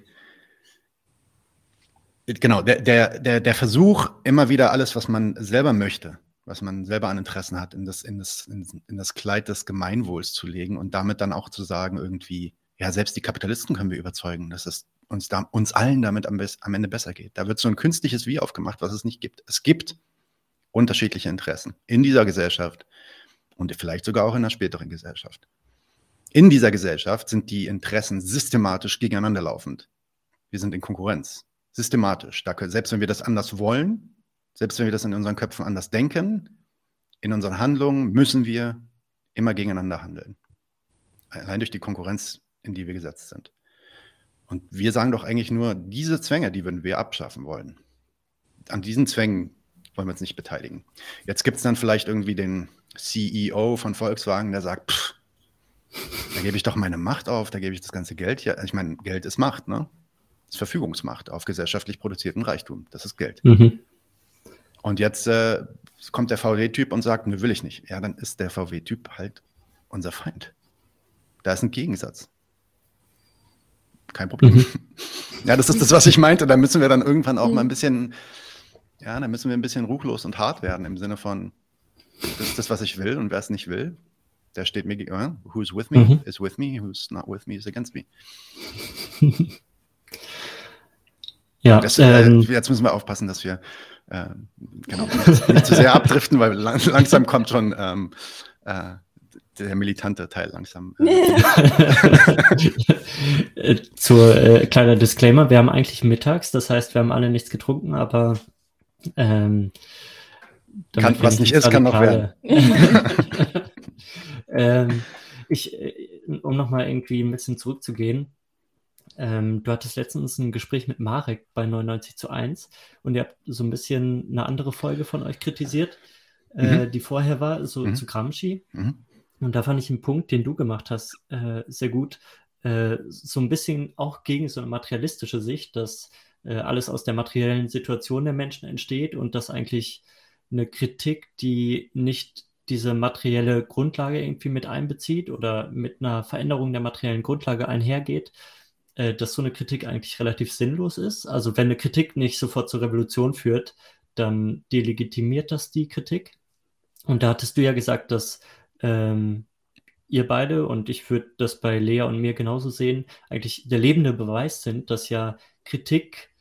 B: genau, der, der, der, der Versuch, immer wieder alles, was man selber möchte, was man selber an Interessen hat, in das, in das, in, in das Kleid des Gemeinwohls zu legen und damit dann auch zu sagen, irgendwie, ja, selbst die Kapitalisten können wir überzeugen, dass es uns, da, uns allen damit am, am Ende besser geht. Da wird so ein künstliches Wie aufgemacht, was es nicht gibt. Es gibt unterschiedliche Interessen in dieser Gesellschaft und vielleicht sogar auch in einer späteren Gesellschaft. In dieser Gesellschaft sind die Interessen systematisch gegeneinander laufend. Wir sind in Konkurrenz. Systematisch. Selbst wenn wir das anders wollen, selbst wenn wir das in unseren Köpfen anders denken, in unseren Handlungen müssen wir immer gegeneinander handeln. Allein durch die Konkurrenz, in die wir gesetzt sind. Und wir sagen doch eigentlich nur, diese Zwänge, die würden wir abschaffen wollen. An diesen Zwängen wollen wir uns nicht beteiligen. Jetzt gibt es dann vielleicht irgendwie den CEO von Volkswagen, der sagt, pff, da gebe ich doch meine Macht auf, da gebe ich das ganze Geld hier. Ich meine, Geld ist Macht, ne? Das ist Verfügungsmacht auf gesellschaftlich produzierten Reichtum. Das ist Geld. Mhm. Und jetzt äh, kommt der VW-Typ und sagt, nö, will ich nicht. Ja, dann ist der VW-Typ halt unser Feind. Da ist ein Gegensatz. Kein Problem. Mhm. Ja, das ist das, was ich meinte. Da müssen wir dann irgendwann auch mhm. mal ein bisschen, ja, da müssen wir ein bisschen ruchlos und hart werden im Sinne von, das ist das, was ich will und wer es nicht will, der steht mir gegenüber. Who's with me mhm. is with me, who's not with me is against me. ja, das, äh, ähm, jetzt müssen wir aufpassen, dass wir äh, genau, nicht zu sehr abdriften, weil lang, langsam kommt schon ähm, äh, der militante Teil langsam.
A: Äh. Zur äh, kleiner Disclaimer, wir haben eigentlich mittags, das heißt, wir haben alle nichts getrunken, aber ähm,
B: kann, was nicht ist, kann noch werden.
A: ähm, ich, äh, um nochmal irgendwie ein bisschen zurückzugehen, ähm, du hattest letztens ein Gespräch mit Marek bei 99 zu 1 und ihr habt so ein bisschen eine andere Folge von euch kritisiert, äh, mhm. die vorher war, so mhm. zu Gramsci. Mhm. Und da fand ich einen Punkt, den du gemacht hast, äh, sehr gut. Äh, so ein bisschen auch gegen so eine materialistische Sicht, dass äh, alles aus der materiellen Situation der Menschen entsteht und dass eigentlich eine Kritik, die nicht diese materielle Grundlage irgendwie mit einbezieht oder mit einer Veränderung der materiellen Grundlage einhergeht, äh, dass so eine Kritik eigentlich relativ sinnlos ist. Also wenn eine Kritik nicht sofort zur Revolution führt, dann delegitimiert das die Kritik. Und da hattest du ja gesagt, dass ähm, ihr beide, und ich würde das bei Lea und mir genauso sehen, eigentlich der lebende Beweis sind, dass ja Kritik,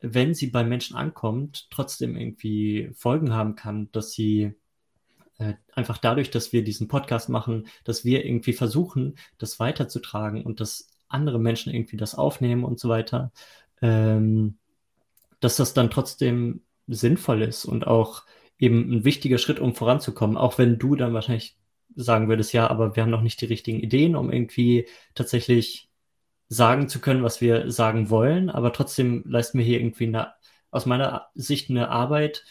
A: wenn sie bei Menschen ankommt, trotzdem irgendwie Folgen haben kann, dass sie äh, einfach dadurch, dass wir diesen Podcast machen, dass wir irgendwie versuchen, das weiterzutragen und dass andere Menschen irgendwie das aufnehmen und so weiter, ähm, dass das dann trotzdem sinnvoll ist und auch eben ein wichtiger Schritt, um voranzukommen, auch wenn du dann wahrscheinlich sagen würdest, ja, aber wir haben noch nicht die richtigen Ideen, um irgendwie tatsächlich sagen zu können, was wir sagen wollen, aber trotzdem leisten wir hier irgendwie eine, aus meiner Sicht eine Arbeit,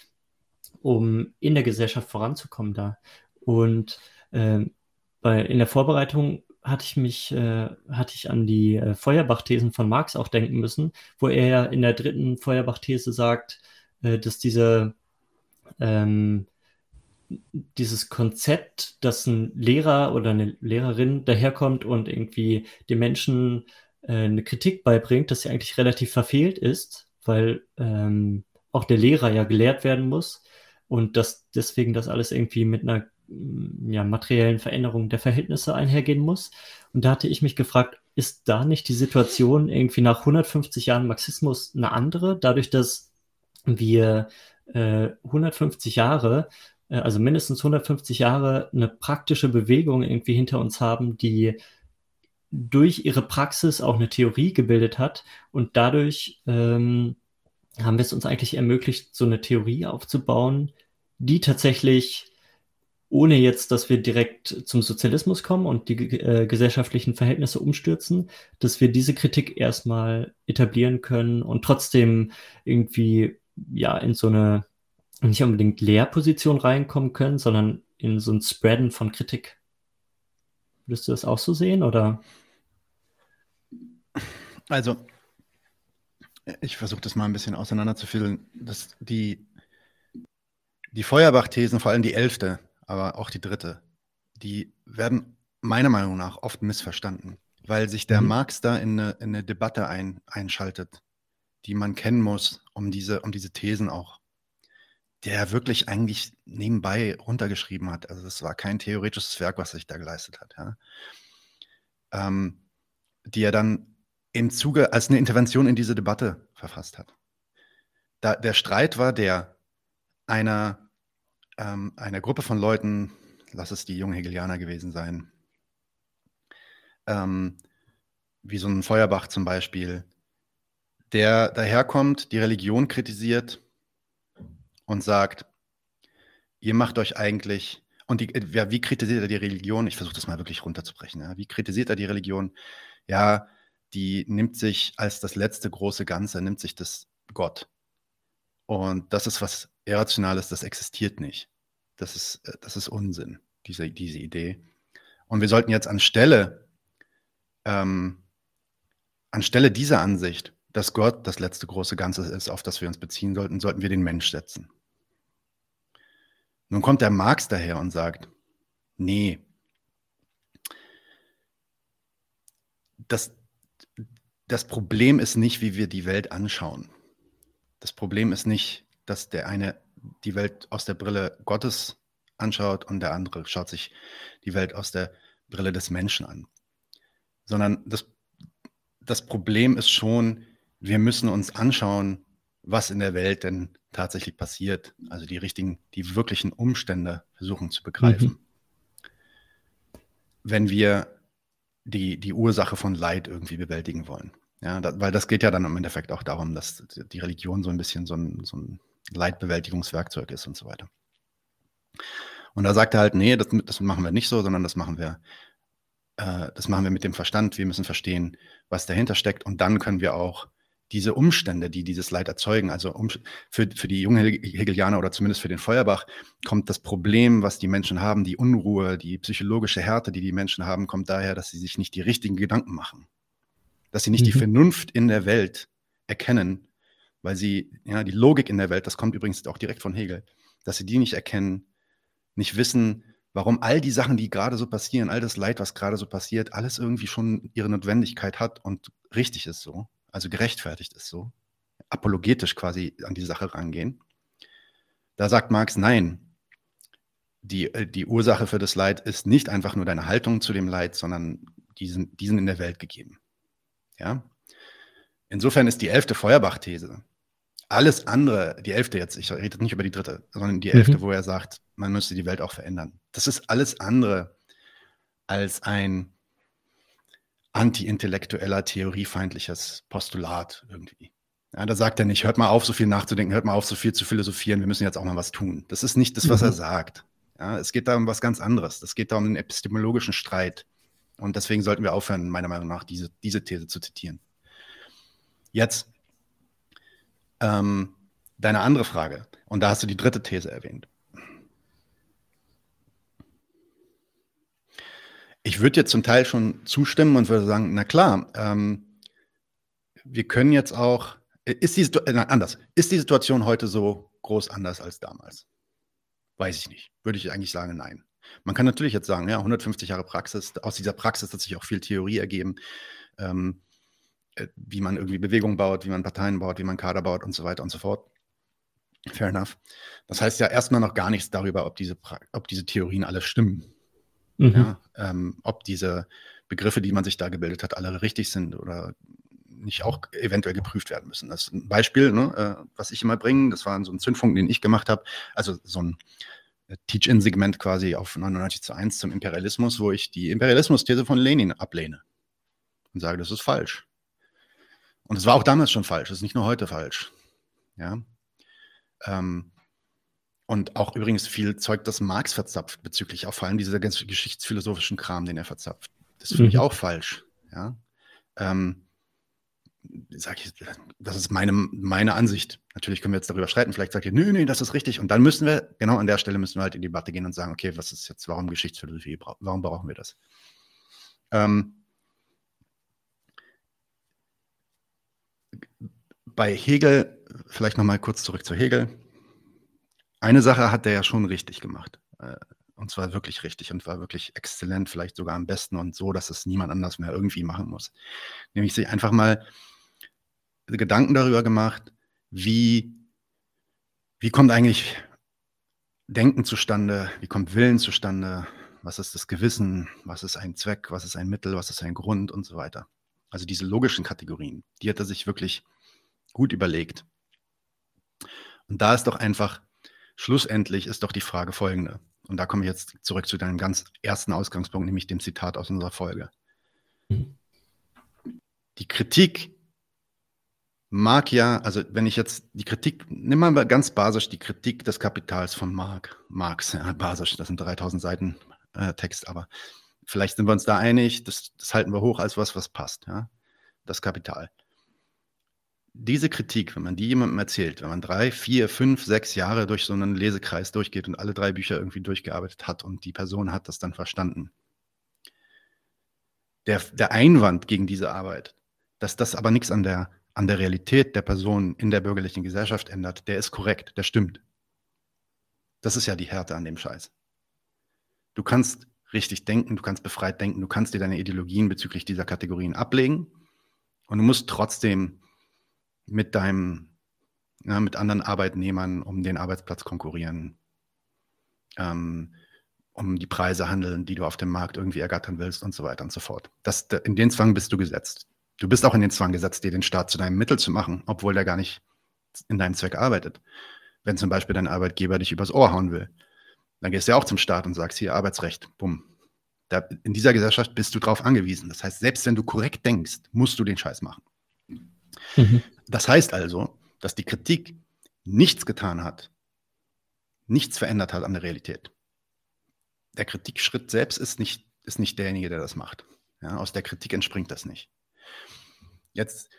A: um in der Gesellschaft voranzukommen da. Und ähm, bei, in der Vorbereitung hatte ich mich, äh, hatte ich an die äh, Feuerbach-Thesen von Marx auch denken müssen, wo er ja in der dritten Feuerbach-These sagt, äh, dass diese ähm, dieses Konzept, dass ein Lehrer oder eine Lehrerin daherkommt und irgendwie den Menschen äh, eine Kritik beibringt, dass sie eigentlich relativ verfehlt ist, weil ähm, auch der Lehrer ja gelehrt werden muss und dass deswegen das alles irgendwie mit einer ja, materiellen Veränderung der Verhältnisse einhergehen muss. Und da hatte ich mich gefragt, ist da nicht die Situation irgendwie nach 150 Jahren Marxismus eine andere, dadurch, dass wir äh, 150 Jahre, äh, also mindestens 150 Jahre, eine praktische Bewegung irgendwie hinter uns haben, die durch ihre Praxis auch eine Theorie gebildet hat und dadurch ähm, haben wir es uns eigentlich ermöglicht, so eine Theorie aufzubauen, die tatsächlich, ohne jetzt, dass wir direkt zum Sozialismus kommen und die äh, gesellschaftlichen Verhältnisse umstürzen, dass wir diese Kritik erstmal etablieren können und trotzdem irgendwie ja in so eine nicht unbedingt Lehrposition reinkommen können, sondern in so ein Spreaden von Kritik. Würdest du das auch so sehen oder?
B: Also ich versuche das mal ein bisschen auseinanderzufüllen. dass die, die Feuerbach-Thesen, vor allem die elfte, aber auch die dritte, die werden meiner Meinung nach oft missverstanden, weil sich der mhm. Marx da in eine, in eine Debatte ein, einschaltet, die man kennen muss, um diese, um diese Thesen auch, der wirklich eigentlich nebenbei runtergeschrieben hat. Also es war kein theoretisches Werk, was sich da geleistet hat. Ja. Ähm, die er dann im Zuge als eine Intervention in diese Debatte verfasst hat. Da, der Streit war der einer, ähm, einer Gruppe von Leuten, lass es die jungen Hegelianer gewesen sein, ähm, wie so ein Feuerbach zum Beispiel, der daherkommt, die Religion kritisiert und sagt, ihr macht euch eigentlich, und die, ja, wie kritisiert er die Religion? Ich versuche das mal wirklich runterzubrechen. Ja. Wie kritisiert er die Religion? Ja, die nimmt sich als das letzte große Ganze, nimmt sich das Gott. Und das ist was Irrationales, das existiert nicht. Das ist, äh, das ist Unsinn, diese, diese Idee. Und wir sollten jetzt anstelle, ähm, anstelle dieser Ansicht, dass Gott das letzte große Ganze ist, auf das wir uns beziehen sollten, sollten wir den Mensch setzen. Nun kommt der Marx daher und sagt, nee, das, das Problem ist nicht, wie wir die Welt anschauen. Das Problem ist nicht, dass der eine die Welt aus der Brille Gottes anschaut und der andere schaut sich die Welt aus der Brille des Menschen an. Sondern das, das Problem ist schon, wir müssen uns anschauen, was in der Welt denn tatsächlich passiert. Also die richtigen, die wirklichen Umstände versuchen zu begreifen. Mhm. Wenn wir die, die Ursache von Leid irgendwie bewältigen wollen. Ja, da, weil das geht ja dann im Endeffekt auch darum, dass die Religion so ein bisschen so ein, so ein Leidbewältigungswerkzeug ist und so weiter. Und da sagt er halt, nee, das, das machen wir nicht so, sondern das machen wir, äh, das machen wir mit dem Verstand. Wir müssen verstehen, was dahinter steckt und dann können wir auch diese Umstände, die dieses Leid erzeugen, also um, für, für die jungen Hegelianer oder zumindest für den Feuerbach, kommt das Problem, was die Menschen haben, die Unruhe, die psychologische Härte, die die Menschen haben, kommt daher, dass sie sich nicht die richtigen Gedanken machen. Dass sie nicht mhm. die Vernunft in der Welt erkennen, weil sie, ja, die Logik in der Welt, das kommt übrigens auch direkt von Hegel, dass sie die nicht erkennen, nicht wissen, warum all die Sachen, die gerade so passieren, all das Leid, was gerade so passiert, alles irgendwie schon ihre Notwendigkeit hat und richtig ist so also gerechtfertigt ist so, apologetisch quasi an die Sache rangehen. Da sagt Marx, nein, die, äh, die Ursache für das Leid ist nicht einfach nur deine Haltung zu dem Leid, sondern diesen, diesen in der Welt gegeben. Ja? Insofern ist die elfte Feuerbach-These alles andere, die elfte jetzt, ich rede nicht über die dritte, sondern die elfte, mhm. wo er sagt, man müsste die Welt auch verändern. Das ist alles andere als ein anti-intellektueller, theoriefeindliches Postulat irgendwie. Ja, da sagt er nicht, hört mal auf, so viel nachzudenken, hört mal auf, so viel zu philosophieren, wir müssen jetzt auch mal was tun. Das ist nicht das, was mhm. er sagt. Ja, es geht da um was ganz anderes. Es geht da um einen epistemologischen Streit. Und deswegen sollten wir aufhören, meiner Meinung nach, diese, diese These zu zitieren. Jetzt ähm, deine andere Frage. Und da hast du die dritte These erwähnt. ich würde jetzt zum Teil schon zustimmen und würde sagen, na klar, ähm, wir können jetzt auch, ist die, äh, anders, ist die Situation heute so groß anders als damals? Weiß ich nicht. Würde ich eigentlich sagen, nein. Man kann natürlich jetzt sagen, ja, 150 Jahre Praxis, aus dieser Praxis hat sich auch viel Theorie ergeben, ähm, äh, wie man irgendwie Bewegungen baut, wie man Parteien baut, wie man Kader baut und so weiter und so fort. Fair enough. Das heißt ja erstmal noch gar nichts darüber, ob diese, ob diese Theorien alle stimmen. Mhm. Ja, ähm, ob diese Begriffe, die man sich da gebildet hat, alle richtig sind oder nicht auch eventuell geprüft werden müssen. Das ist ein Beispiel, ne, äh, was ich immer bringe. Das war so ein Zündfunken, den ich gemacht habe. Also so ein Teach-In-Segment quasi auf 99 zu 1 zum Imperialismus, wo ich die Imperialismus-These von Lenin ablehne und sage, das ist falsch. Und es war auch damals schon falsch, es ist nicht nur heute falsch. Ja. Ähm, und auch übrigens viel Zeug, das Marx verzapft, bezüglich auch vor allem dieser ganzen geschichtsphilosophischen Kram, den er verzapft. Das finde mhm. ich auch falsch. Ja. Ähm, sag ich, das ist meine, meine Ansicht. Natürlich können wir jetzt darüber streiten. Vielleicht sagt ihr, nö, nö, das ist richtig. Und dann müssen wir, genau an der Stelle müssen wir halt in die Debatte gehen und sagen, okay, was ist jetzt, warum Geschichtsphilosophie, warum brauchen wir das? Ähm, bei Hegel, vielleicht nochmal kurz zurück zu Hegel eine Sache hat er ja schon richtig gemacht. Äh, und zwar wirklich richtig und war wirklich exzellent, vielleicht sogar am besten und so, dass es niemand anders mehr irgendwie machen muss. Nämlich sich einfach mal Gedanken darüber gemacht, wie, wie kommt eigentlich Denken zustande, wie kommt Willen zustande, was ist das Gewissen, was ist ein Zweck, was ist ein Mittel, was ist ein Grund und so weiter. Also diese logischen Kategorien, die hat er sich wirklich gut überlegt. Und da ist doch einfach Schlussendlich ist doch die Frage folgende. Und da komme ich jetzt zurück zu deinem ganz ersten Ausgangspunkt, nämlich dem Zitat aus unserer Folge. Die Kritik mag ja, also wenn ich jetzt die Kritik, nimm mal ganz basisch die Kritik des Kapitals von Mark, Marx, ja, basisch, das sind 3000 Seiten äh, Text, aber vielleicht sind wir uns da einig, das, das halten wir hoch als was, was passt, ja, das Kapital diese Kritik, wenn man die jemandem erzählt, wenn man drei, vier, fünf, sechs Jahre durch so einen Lesekreis durchgeht und alle drei Bücher irgendwie durchgearbeitet hat und die Person hat das dann verstanden. Der, der Einwand gegen diese Arbeit, dass das aber nichts an der, an der Realität der Person in der bürgerlichen Gesellschaft ändert, der ist korrekt, der stimmt. Das ist ja die Härte an dem Scheiß. Du kannst richtig denken, du kannst befreit denken, du kannst dir deine Ideologien bezüglich dieser Kategorien ablegen und du musst trotzdem mit deinem, ja, mit anderen Arbeitnehmern um den Arbeitsplatz konkurrieren, ähm, um die Preise handeln, die du auf dem Markt irgendwie ergattern willst und so weiter und so fort. Das, in den Zwang bist du gesetzt. Du bist auch in den Zwang gesetzt, dir den Staat zu deinem Mittel zu machen, obwohl der gar nicht in deinem Zweck arbeitet. Wenn zum Beispiel dein Arbeitgeber dich übers Ohr hauen will, dann gehst du ja auch zum Staat und sagst hier Arbeitsrecht, bumm. Da, in dieser Gesellschaft bist du drauf angewiesen. Das heißt, selbst wenn du korrekt denkst, musst du den Scheiß machen. Mhm. Das heißt also, dass die Kritik nichts getan hat, nichts verändert hat an der Realität. Der Kritikschritt selbst ist nicht, ist nicht derjenige, der das macht. Ja, aus der Kritik entspringt das nicht. Jetzt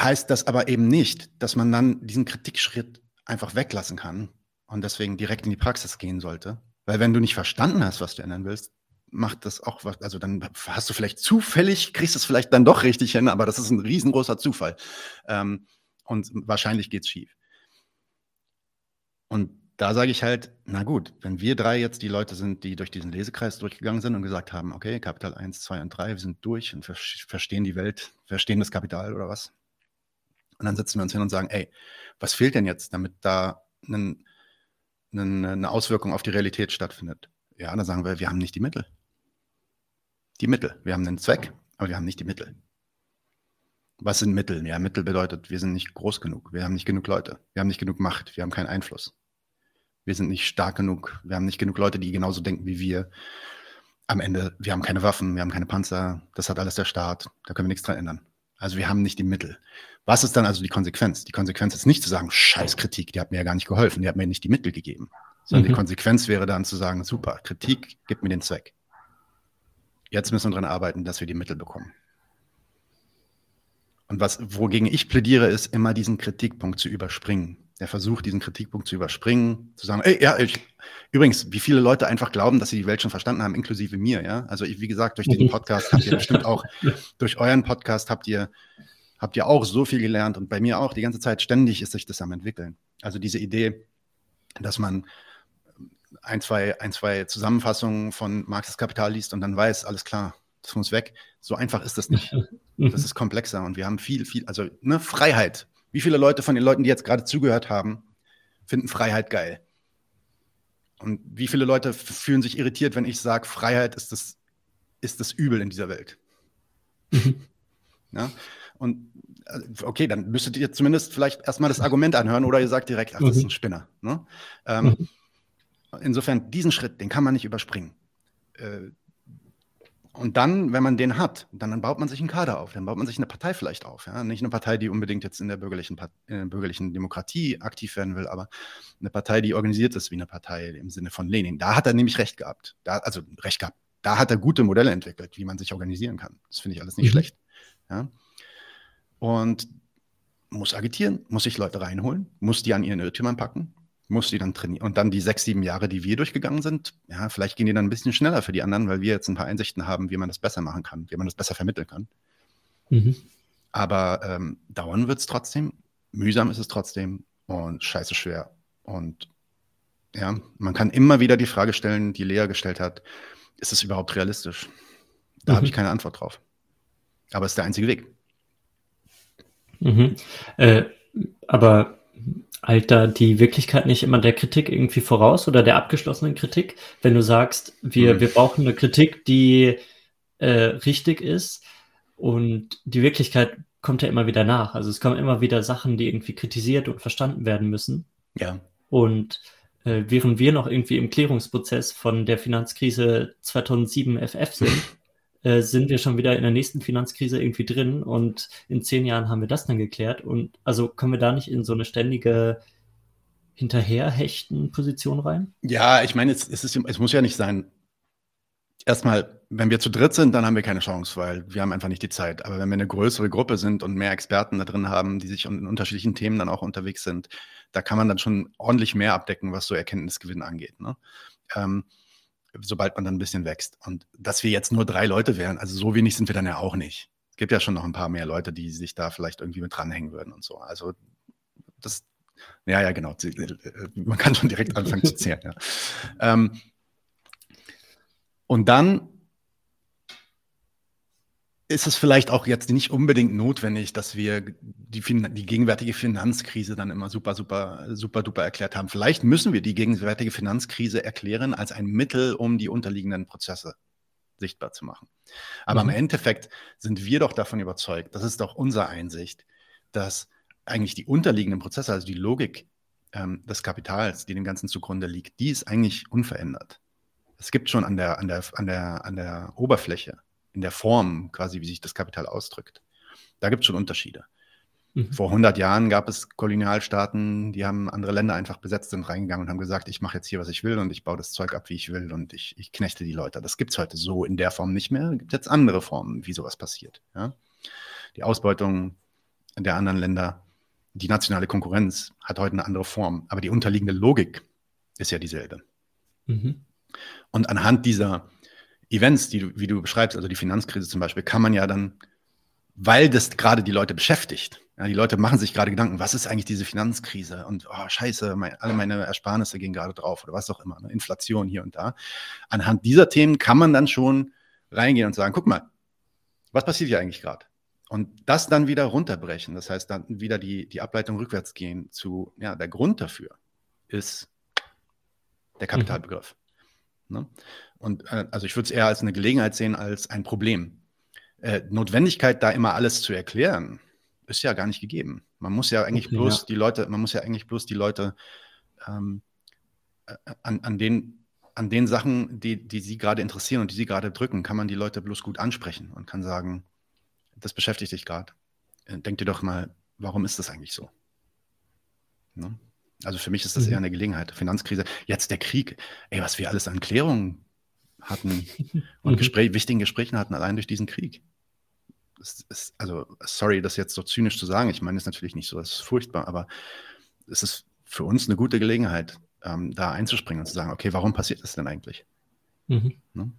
B: heißt das aber eben nicht, dass man dann diesen Kritikschritt einfach weglassen kann und deswegen direkt in die Praxis gehen sollte. Weil wenn du nicht verstanden hast, was du ändern willst, macht das auch was, also dann hast du vielleicht zufällig, kriegst es vielleicht dann doch richtig hin, aber das ist ein riesengroßer Zufall. Ähm, und wahrscheinlich geht's schief. Und da sage ich halt, na gut, wenn wir drei jetzt die Leute sind, die durch diesen Lesekreis durchgegangen sind und gesagt haben, okay, Kapital 1, 2 und 3, wir sind durch und verstehen die Welt, verstehen das Kapital oder was. Und dann setzen wir uns hin und sagen, ey, was fehlt denn jetzt, damit da einen, einen, eine Auswirkung auf die Realität stattfindet? Ja, dann sagen wir, wir haben nicht die Mittel die Mittel. Wir haben einen Zweck, aber wir haben nicht die Mittel. Was sind Mittel? Ja, Mittel bedeutet, wir sind nicht groß genug. Wir haben nicht genug Leute. Wir haben nicht genug Macht. Wir haben keinen Einfluss. Wir sind nicht stark genug. Wir haben nicht genug Leute, die genauso denken wie wir. Am Ende, wir haben keine Waffen, wir haben keine Panzer. Das hat alles der Staat. Da können wir nichts dran ändern. Also wir haben nicht die Mittel. Was ist dann also die Konsequenz? Die Konsequenz ist nicht zu sagen, scheiß Kritik, die hat mir ja gar nicht geholfen, die hat mir nicht die Mittel gegeben. Sondern mhm. die Konsequenz wäre dann zu sagen, super, Kritik gibt mir den Zweck. Jetzt müssen wir daran arbeiten, dass wir die Mittel bekommen. Und was, wogegen ich plädiere, ist immer diesen Kritikpunkt zu überspringen. Der versucht, diesen Kritikpunkt zu überspringen, zu sagen, ey, ja, ich, übrigens, wie viele Leute einfach glauben, dass sie die Welt schon verstanden haben, inklusive mir, ja. Also ich, wie gesagt, durch diesen Podcast habt ihr bestimmt auch, durch euren Podcast habt ihr, habt ihr auch so viel gelernt und bei mir auch die ganze Zeit ständig ist sich das am entwickeln. Also diese Idee, dass man ein, zwei, ein, zwei Zusammenfassungen von Marxes Kapital liest und dann weiß, alles klar, das muss weg. So einfach ist das nicht. Das ist komplexer und wir haben viel, viel, also ne, Freiheit. Wie viele Leute von den Leuten, die jetzt gerade zugehört haben, finden Freiheit geil? Und wie viele Leute fühlen sich irritiert, wenn ich sage, Freiheit ist das, ist das Übel in dieser Welt? ja? Und äh, okay, dann müsstet ihr zumindest vielleicht erstmal das Argument anhören oder ihr sagt direkt, ach, das ist ein Spinner. Ne? Ähm, insofern, diesen Schritt, den kann man nicht überspringen. Äh, und dann, wenn man den hat, dann, dann, baut man sich einen Kader auf, dann baut man sich eine Partei vielleicht auf. Ja? Nicht eine Partei, die unbedingt jetzt in der bürgerlichen, in der bürgerlichen Demokratie aktiv werden will, aber eine Partei, die organisiert ist wie eine Partei im Sinne von Lenin. Da hat er nämlich recht gehabt. Da, also recht gehabt. Da hat er gute Modelle entwickelt, wie man sich organisieren kann. Das finde ich alles nicht mhm. schlecht. Ja? Und muss agitieren, muss sich Leute reinholen, muss die an ihren Irrtümern packen muss die dann trainieren. Und dann die sechs, sieben Jahre, die wir durchgegangen sind, ja, vielleicht gehen die dann ein bisschen schneller für die anderen, weil wir jetzt ein paar Einsichten haben, wie man das besser machen kann, wie man das besser vermitteln kann. Mhm. Aber ähm, dauern wird es trotzdem, mühsam ist es trotzdem und scheiße schwer. Und ja, man kann immer wieder die Frage stellen, die Lea gestellt hat, ist es überhaupt realistisch? Da mhm. habe ich keine Antwort drauf. Aber es ist der einzige Weg.
A: Mhm. Äh, aber eilt da die Wirklichkeit nicht immer der Kritik irgendwie voraus oder der abgeschlossenen Kritik? Wenn du sagst, wir, mhm. wir brauchen eine Kritik, die äh, richtig ist und die Wirklichkeit kommt ja immer wieder nach. Also es kommen immer wieder Sachen, die irgendwie kritisiert und verstanden werden müssen.
B: Ja.
A: Und äh, während wir noch irgendwie im Klärungsprozess von der Finanzkrise 2007 FF sind, äh, sind wir schon wieder in der nächsten Finanzkrise irgendwie drin und in zehn Jahren haben wir das dann geklärt. Und also können wir da nicht in so eine ständige hinterherhechten Position rein?
B: Ja, ich meine, es, es, ist, es muss ja nicht sein. Erstmal, wenn wir zu dritt sind, dann haben wir keine Chance, weil wir haben einfach nicht die Zeit. Aber wenn wir eine größere Gruppe sind und mehr Experten da drin haben, die sich in unterschiedlichen Themen dann auch unterwegs sind, da kann man dann schon ordentlich mehr abdecken, was so Erkenntnisgewinn angeht. Ne? Ähm, sobald man dann ein bisschen wächst. Und dass wir jetzt nur drei Leute wären, also so wenig sind wir dann ja auch nicht. Es gibt ja schon noch ein paar mehr Leute, die sich da vielleicht irgendwie mit dranhängen würden und so. Also das, ja, ja, genau. Man kann schon direkt anfangen zu zählen. Ja. Ähm, und dann ist es vielleicht auch jetzt nicht unbedingt notwendig, dass wir die, die, gegenwärtige Finanzkrise dann immer super, super, super duper erklärt haben. Vielleicht müssen wir die gegenwärtige Finanzkrise erklären als ein Mittel, um die unterliegenden Prozesse sichtbar zu machen. Aber mhm. im Endeffekt sind wir doch davon überzeugt, das ist doch unsere Einsicht, dass eigentlich die unterliegenden Prozesse, also die Logik ähm, des Kapitals, die dem Ganzen zugrunde liegt, die ist eigentlich unverändert. Es gibt schon an der, an der, an der, an der Oberfläche in der Form quasi, wie sich das Kapital ausdrückt. Da gibt es schon Unterschiede. Mhm. Vor 100 Jahren gab es Kolonialstaaten, die haben andere Länder einfach besetzt, sind reingegangen und haben gesagt, ich mache jetzt hier, was ich will und ich baue das Zeug ab, wie ich will und ich, ich knechte die Leute. Das gibt es heute so in der Form nicht mehr. Es gibt jetzt andere Formen, wie sowas passiert. Ja? Die Ausbeutung der anderen Länder, die nationale Konkurrenz hat heute eine andere Form, aber die unterliegende Logik ist ja dieselbe. Mhm. Und anhand dieser Events, die du, wie du beschreibst, also die Finanzkrise zum Beispiel, kann man ja dann, weil das gerade die Leute beschäftigt, ja, die Leute machen sich gerade Gedanken, was ist eigentlich diese Finanzkrise? Und oh, scheiße, mein, alle meine Ersparnisse gehen gerade drauf oder was auch immer, ne? Inflation hier und da. Anhand dieser Themen kann man dann schon reingehen und sagen, guck mal, was passiert hier eigentlich gerade? Und das dann wieder runterbrechen, das heißt dann wieder die, die Ableitung rückwärts gehen zu, ja, der Grund dafür ist der Kapitalbegriff. Mhm. Ne? Und äh, also ich würde es eher als eine Gelegenheit sehen als ein Problem. Äh, Notwendigkeit, da immer alles zu erklären, ist ja gar nicht gegeben. Man muss ja eigentlich okay, bloß ja. die Leute, man muss ja eigentlich bloß die Leute ähm, äh, an, an, den, an den Sachen, die, die sie gerade interessieren und die sie gerade drücken, kann man die Leute bloß gut ansprechen und kann sagen, das beschäftigt dich gerade. Äh, denk dir doch mal, warum ist das eigentlich so? Ne? Also für mich ist das mhm. eher eine Gelegenheit. Finanzkrise, jetzt der Krieg, ey, was wir alles an Klärungen hatten und mhm. Gespräch, wichtigen Gesprächen hatten, allein durch diesen Krieg. Ist, also, sorry, das jetzt so zynisch zu sagen. Ich meine, es ist natürlich nicht so, es ist furchtbar, aber es ist für uns eine gute Gelegenheit, ähm, da einzuspringen und zu sagen, okay, warum passiert das denn eigentlich? Mhm.
A: Ne?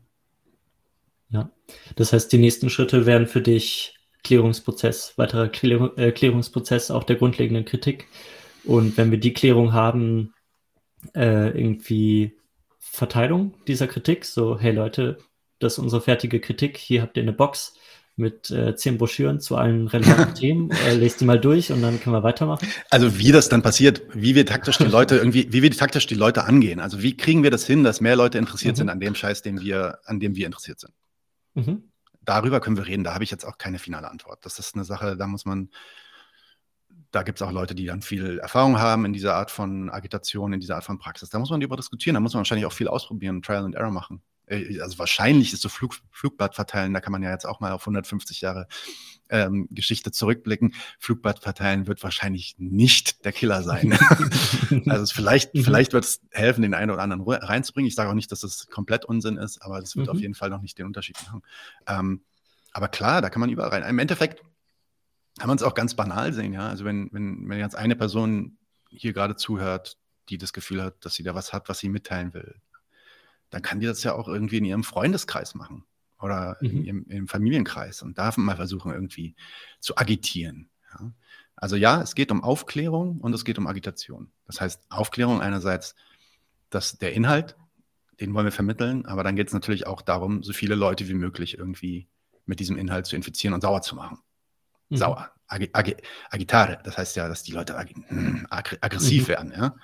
A: Ja, das heißt, die nächsten Schritte wären für dich Klärungsprozess, weiterer Klär äh, Klärungsprozess auch der grundlegenden Kritik. Und wenn wir die Klärung haben, äh, irgendwie Verteilung dieser Kritik, so, hey Leute, das ist unsere fertige Kritik, hier habt ihr eine Box, mit äh, zehn Broschüren zu allen relevanten Themen. Äh, lest die mal durch und dann können wir weitermachen.
B: Also wie das dann passiert, wie wir taktisch die Leute irgendwie, wie wir taktisch die Leute angehen. Also wie kriegen wir das hin, dass mehr Leute interessiert mhm. sind an dem Scheiß, den wir, an dem wir interessiert sind. Mhm. Darüber können wir reden. Da habe ich jetzt auch keine finale Antwort. Das ist eine Sache, da muss man, da gibt es auch Leute, die dann viel Erfahrung haben in dieser Art von Agitation, in dieser Art von Praxis. Da muss man darüber diskutieren. Da muss man wahrscheinlich auch viel ausprobieren, Trial and Error machen. Äh, also wahrscheinlich ist so Flug, Flugblatt verteilen, da kann man ja jetzt auch mal auf 150 Jahre ähm, Geschichte zurückblicken. Flugblatt verteilen wird wahrscheinlich nicht der Killer sein. also vielleicht, mhm. vielleicht wird es helfen, den einen oder anderen reinzubringen. Ich sage auch nicht, dass das komplett Unsinn ist, aber das wird mhm. auf jeden Fall noch nicht den Unterschied machen. Ähm, aber klar, da kann man überall rein. Im Endeffekt kann man es auch ganz banal sehen, ja. Also wenn, wenn, wenn jetzt eine Person hier gerade zuhört, die das Gefühl hat, dass sie da was hat, was sie mitteilen will, dann kann die das ja auch irgendwie in ihrem Freundeskreis machen oder mhm. in ihrem, im Familienkreis und darf mal versuchen, irgendwie zu agitieren. Ja? Also ja, es geht um Aufklärung und es geht um Agitation. Das heißt, Aufklärung einerseits, dass der Inhalt, den wollen wir vermitteln, aber dann geht es natürlich auch darum, so viele Leute wie möglich irgendwie mit diesem Inhalt zu infizieren und sauer zu machen. Mhm. Sauer, ag ag agitare, das heißt ja, dass die Leute ag ag aggressiv mhm. werden. Ja?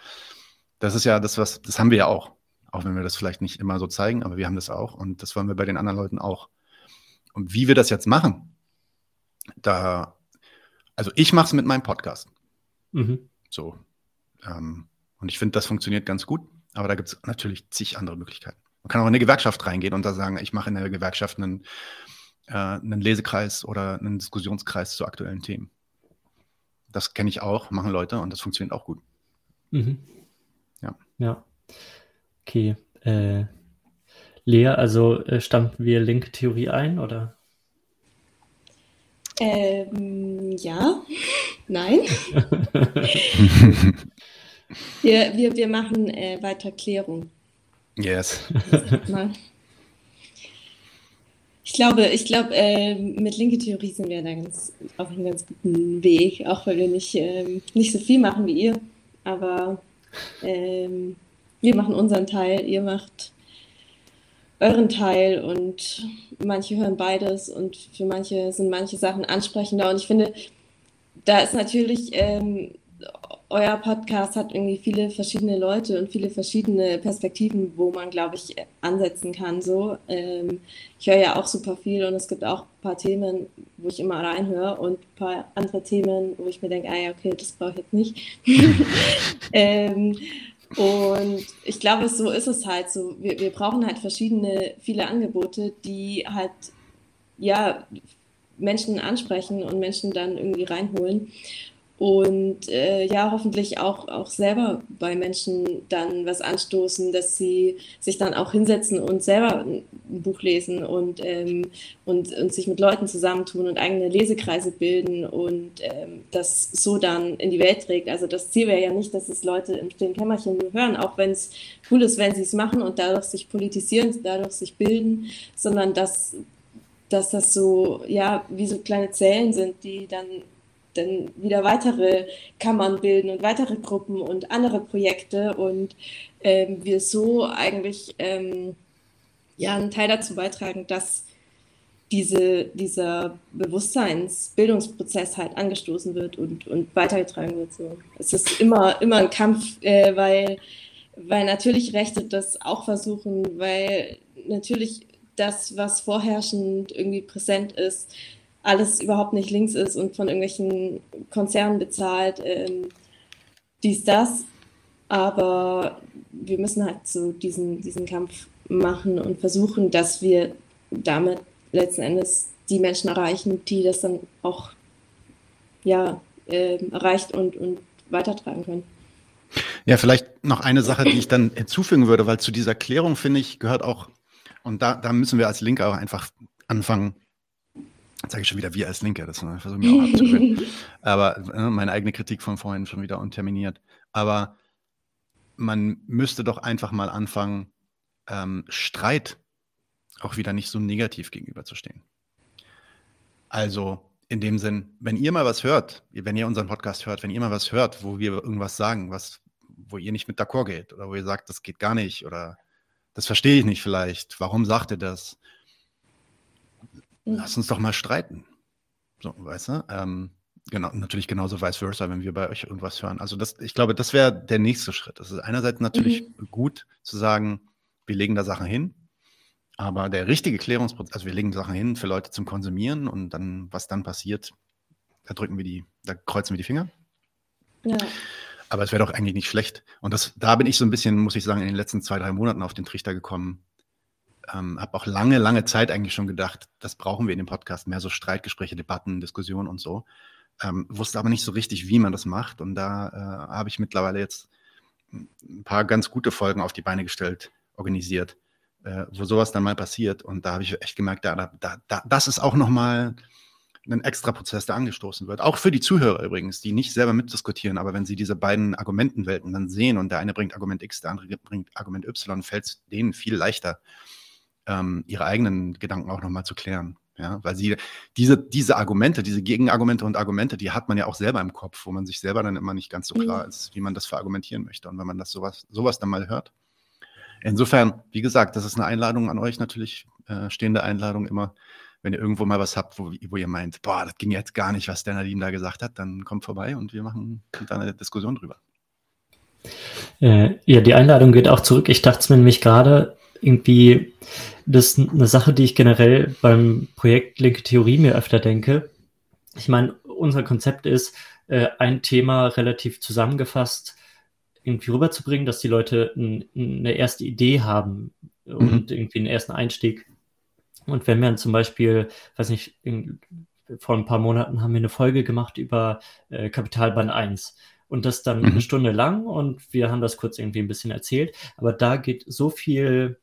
B: Das ist ja das, was, das haben wir ja auch. Auch wenn wir das vielleicht nicht immer so zeigen, aber wir haben das auch und das wollen wir bei den anderen Leuten auch. Und wie wir das jetzt machen, da, also ich mache es mit meinem Podcast. Mhm. So. Ähm, und ich finde, das funktioniert ganz gut, aber da gibt es natürlich zig andere Möglichkeiten. Man kann auch in eine Gewerkschaft reingehen und da sagen, ich mache in der Gewerkschaft einen, äh, einen Lesekreis oder einen Diskussionskreis zu aktuellen Themen. Das kenne ich auch, machen Leute und das funktioniert auch gut. Mhm.
A: Ja. Ja. Okay. Äh, Lea, also äh, stampfen wir linke Theorie ein, oder?
C: Ähm, ja, nein. wir, wir, wir machen äh, weiter Klärung.
B: Yes.
C: Ich glaube, ich glaube, äh, mit linke Theorie sind wir da ganz, auf einem ganz guten Weg, auch weil wir nicht, äh, nicht so viel machen wie ihr. Aber ähm, wir machen unseren Teil, ihr macht euren Teil und manche hören beides und für manche sind manche Sachen ansprechender und ich finde, da ist natürlich, ähm, euer Podcast hat irgendwie viele verschiedene Leute und viele verschiedene Perspektiven, wo man, glaube ich, ansetzen kann. So, ähm, ich höre ja auch super viel und es gibt auch ein paar Themen, wo ich immer reinhöre und ein paar andere Themen, wo ich mir denke, ah ja, okay, das brauche ich jetzt nicht. ähm, und ich glaube, so ist es halt so. Wir, wir brauchen halt verschiedene, viele Angebote, die halt, ja, Menschen ansprechen und Menschen dann irgendwie reinholen und äh, ja, hoffentlich auch, auch selber bei Menschen dann was anstoßen, dass sie sich dann auch hinsetzen und selber ein Buch lesen und, ähm, und, und sich mit Leuten zusammentun und eigene Lesekreise bilden und ähm, das so dann in die Welt trägt. Also das Ziel wäre ja nicht, dass es Leute im stillen Kämmerchen hören, auch wenn es cool ist, wenn sie es machen und dadurch sich politisieren, dadurch sich bilden, sondern dass, dass das so, ja, wie so kleine Zellen sind, die dann dann wieder weitere Kammern bilden und weitere Gruppen und andere Projekte und ähm, wir so eigentlich ähm, ja einen Teil dazu beitragen, dass diese, dieser Bewusstseinsbildungsprozess halt angestoßen wird und, und weitergetragen wird. So. Es ist immer, immer ein Kampf, äh, weil, weil natürlich Rechte das auch versuchen, weil natürlich das, was vorherrschend irgendwie präsent ist, alles überhaupt nicht links ist und von irgendwelchen Konzernen bezahlt, ähm, dies, das. Aber wir müssen halt so diesen, diesen Kampf machen und versuchen, dass wir damit letzten Endes die Menschen erreichen, die das dann auch ja, äh, erreicht und, und weitertragen können.
B: Ja, vielleicht noch eine Sache, die ich dann hinzufügen würde, weil zu dieser Klärung, finde ich, gehört auch, und da, da müssen wir als Linke auch einfach anfangen, sage ich schon wieder wir als Linke, das versuche ich mir auch abzugewöhnen. Aber äh, meine eigene Kritik von vorhin schon wieder unterminiert. Aber man müsste doch einfach mal anfangen, ähm, Streit auch wieder nicht so negativ gegenüberzustehen. Also in dem Sinn, wenn ihr mal was hört, wenn ihr unseren Podcast hört, wenn ihr mal was hört, wo wir irgendwas sagen, was, wo ihr nicht mit d'accord geht oder wo ihr sagt, das geht gar nicht oder das verstehe ich nicht vielleicht, warum sagt ihr das? Lass uns doch mal streiten. So, weißt du? Ähm, genau, natürlich genauso vice versa, wenn wir bei euch irgendwas hören. Also das, ich glaube, das wäre der nächste Schritt. Das ist einerseits natürlich mhm. gut zu sagen, wir legen da Sachen hin, aber der richtige Klärungsprozess, also wir legen Sachen hin für Leute zum Konsumieren und dann, was dann passiert, da drücken wir die, da kreuzen wir die Finger. Ja. Aber es wäre doch eigentlich nicht schlecht. Und das, da bin ich so ein bisschen, muss ich sagen, in den letzten zwei, drei Monaten auf den Trichter gekommen. Ähm, habe auch lange, lange Zeit eigentlich schon gedacht, das brauchen wir in dem Podcast, mehr so Streitgespräche, Debatten, Diskussionen und so. Ähm, wusste aber nicht so richtig, wie man das macht. Und da äh, habe ich mittlerweile jetzt ein paar ganz gute Folgen auf die Beine gestellt, organisiert, äh, wo sowas dann mal passiert. Und da habe ich echt gemerkt, da, da, da, das ist auch nochmal ein extra Prozess, der angestoßen wird. Auch für die Zuhörer übrigens, die nicht selber mitdiskutieren, aber wenn sie diese beiden Argumentenwelten dann sehen und der eine bringt Argument X, der andere bringt Argument Y, fällt es denen viel leichter, ähm, ihre eigenen Gedanken auch nochmal zu klären. Ja, weil sie diese, diese Argumente, diese Gegenargumente und Argumente, die hat man ja auch selber im Kopf, wo man sich selber dann immer nicht ganz so klar mhm. ist, wie man das verargumentieren möchte. Und wenn man das sowas, sowas dann mal hört. Insofern, wie gesagt, das ist eine Einladung an euch natürlich, äh, stehende Einladung immer. Wenn ihr irgendwo mal was habt, wo, wo ihr meint, boah, das ging jetzt gar nicht, was der Nadine da gesagt hat, dann kommt vorbei und wir machen da eine Diskussion drüber.
A: Äh, ja, die Einladung geht auch zurück. Ich dachte es mir nämlich gerade, irgendwie, das ist eine Sache, die ich generell beim Projekt Linke Theorie mir öfter denke. Ich meine, unser Konzept ist, äh, ein Thema relativ zusammengefasst irgendwie rüberzubringen, dass die Leute eine erste Idee haben und mhm. irgendwie einen ersten Einstieg. Und wenn wir zum Beispiel, weiß nicht, in, vor ein paar Monaten haben wir eine Folge gemacht über äh, Kapitalbahn 1 und das dann mhm. eine Stunde lang und wir haben das kurz irgendwie ein bisschen erzählt, aber da geht so viel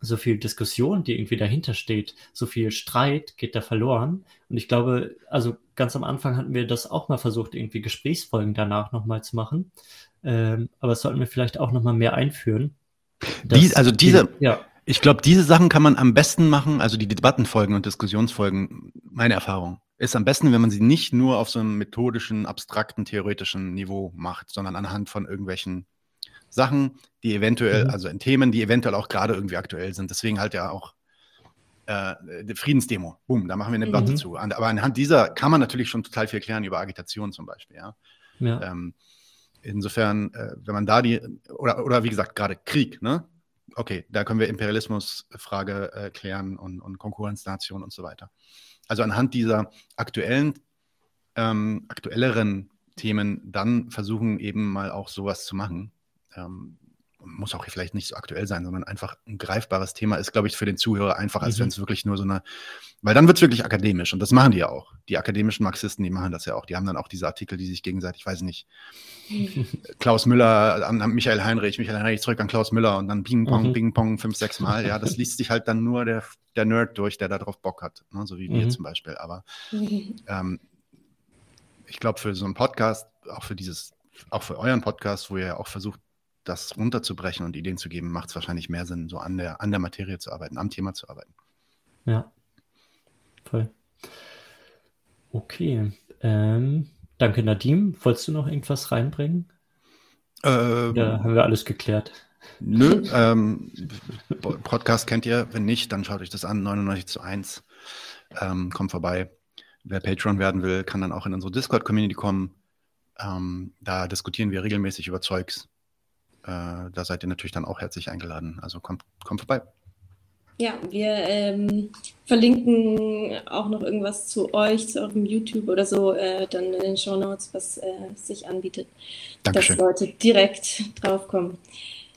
A: so viel Diskussion, die irgendwie dahinter steht, so viel Streit geht da verloren. Und ich glaube, also ganz am Anfang hatten wir das auch mal versucht, irgendwie Gesprächsfolgen danach nochmal zu machen. Ähm, aber das sollten wir vielleicht auch nochmal mehr einführen.
B: Die, also diese, die, ja. ich glaube, diese Sachen kann man am besten machen, also die Debattenfolgen und Diskussionsfolgen, meine Erfahrung, ist am besten, wenn man sie nicht nur auf so einem methodischen, abstrakten, theoretischen Niveau macht, sondern anhand von irgendwelchen Sachen, die eventuell, mhm. also in Themen, die eventuell auch gerade irgendwie aktuell sind. Deswegen halt ja auch äh, Friedensdemo. Boom, da machen wir eine Debatte mhm. zu. Aber anhand dieser kann man natürlich schon total viel klären über Agitation zum Beispiel, ja. ja. Ähm, insofern, äh, wenn man da die, oder, oder wie gesagt, gerade Krieg, ne? Okay, da können wir Imperialismusfrage äh, klären und, und Konkurrenznation und so weiter. Also anhand dieser aktuellen, ähm, aktuelleren Themen dann versuchen eben mal auch sowas zu machen ähm, muss auch vielleicht nicht so aktuell sein, sondern einfach ein greifbares Thema ist, glaube ich, für den Zuhörer einfach, als mhm. wenn es wirklich nur so eine, weil dann wird es wirklich akademisch und das machen die ja auch. Die akademischen Marxisten, die machen das ja auch. Die haben dann auch diese Artikel, die sich gegenseitig, weiß ich nicht, Klaus Müller an, an, Michael Heinrich, Michael Heinrich zurück an Klaus Müller und dann Ping Pong, mhm. Ping Pong fünf, sechs Mal. Ja, das liest sich halt dann nur der, der Nerd durch, der da drauf Bock hat, ne? so wie mhm. wir zum Beispiel. Aber ähm, ich glaube, für so einen Podcast, auch für dieses, auch für euren Podcast, wo ihr ja auch versucht, das runterzubrechen und Ideen zu geben, macht es wahrscheinlich mehr Sinn, so an der, an der Materie zu arbeiten, am Thema zu arbeiten.
A: Ja, voll. Okay. Ähm, danke, Nadim. Wolltest du noch irgendwas reinbringen? Ähm, ja, haben wir alles geklärt.
B: Nö, ähm, Podcast kennt ihr. Wenn nicht, dann schaut euch das an. 99 zu 1. Ähm, kommt vorbei. Wer Patreon werden will, kann dann auch in unsere Discord-Community kommen. Ähm, da diskutieren wir regelmäßig über Zeugs äh, da seid ihr natürlich dann auch herzlich eingeladen. Also kommt, kommt vorbei.
C: Ja, wir ähm, verlinken auch noch irgendwas zu euch, zu eurem YouTube oder so, äh, dann in den Show Notes, was äh, sich anbietet, Dankeschön. dass Leute direkt draufkommen.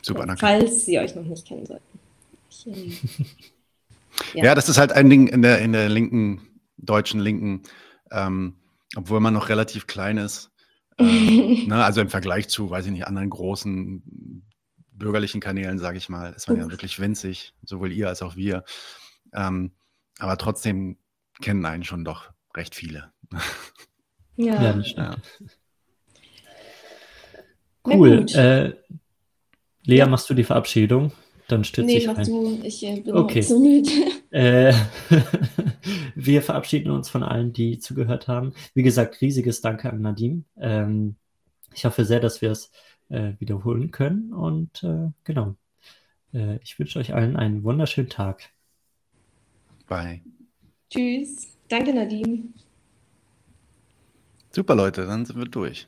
C: Super, danke. Falls sie euch noch nicht kennen sollten. Ich,
B: ähm, ja. ja. das ist halt ein Ding in der, in der linken, deutschen Linken, ähm, obwohl man noch relativ klein ist, ähm, ne, also im Vergleich zu, weiß ich nicht, anderen großen bürgerlichen Kanälen, sage ich mal, ist man ja wirklich winzig, sowohl ihr als auch wir. Ähm, aber trotzdem kennen einen schon doch recht viele.
A: Ja, ja. Ja. Cool. Äh, Lea, ja. machst du die Verabschiedung? Dann stütze nee, ich mach ein. du. Ich äh, bin okay. zu müde. Äh, wir verabschieden uns von allen, die zugehört haben. Wie gesagt, riesiges Danke an Nadim. Ähm, ich hoffe sehr, dass wir es äh, wiederholen können. Und äh, genau, äh, ich wünsche euch allen einen wunderschönen Tag.
D: Bye.
C: Tschüss. Danke, Nadim.
D: Super, Leute, dann sind wir durch.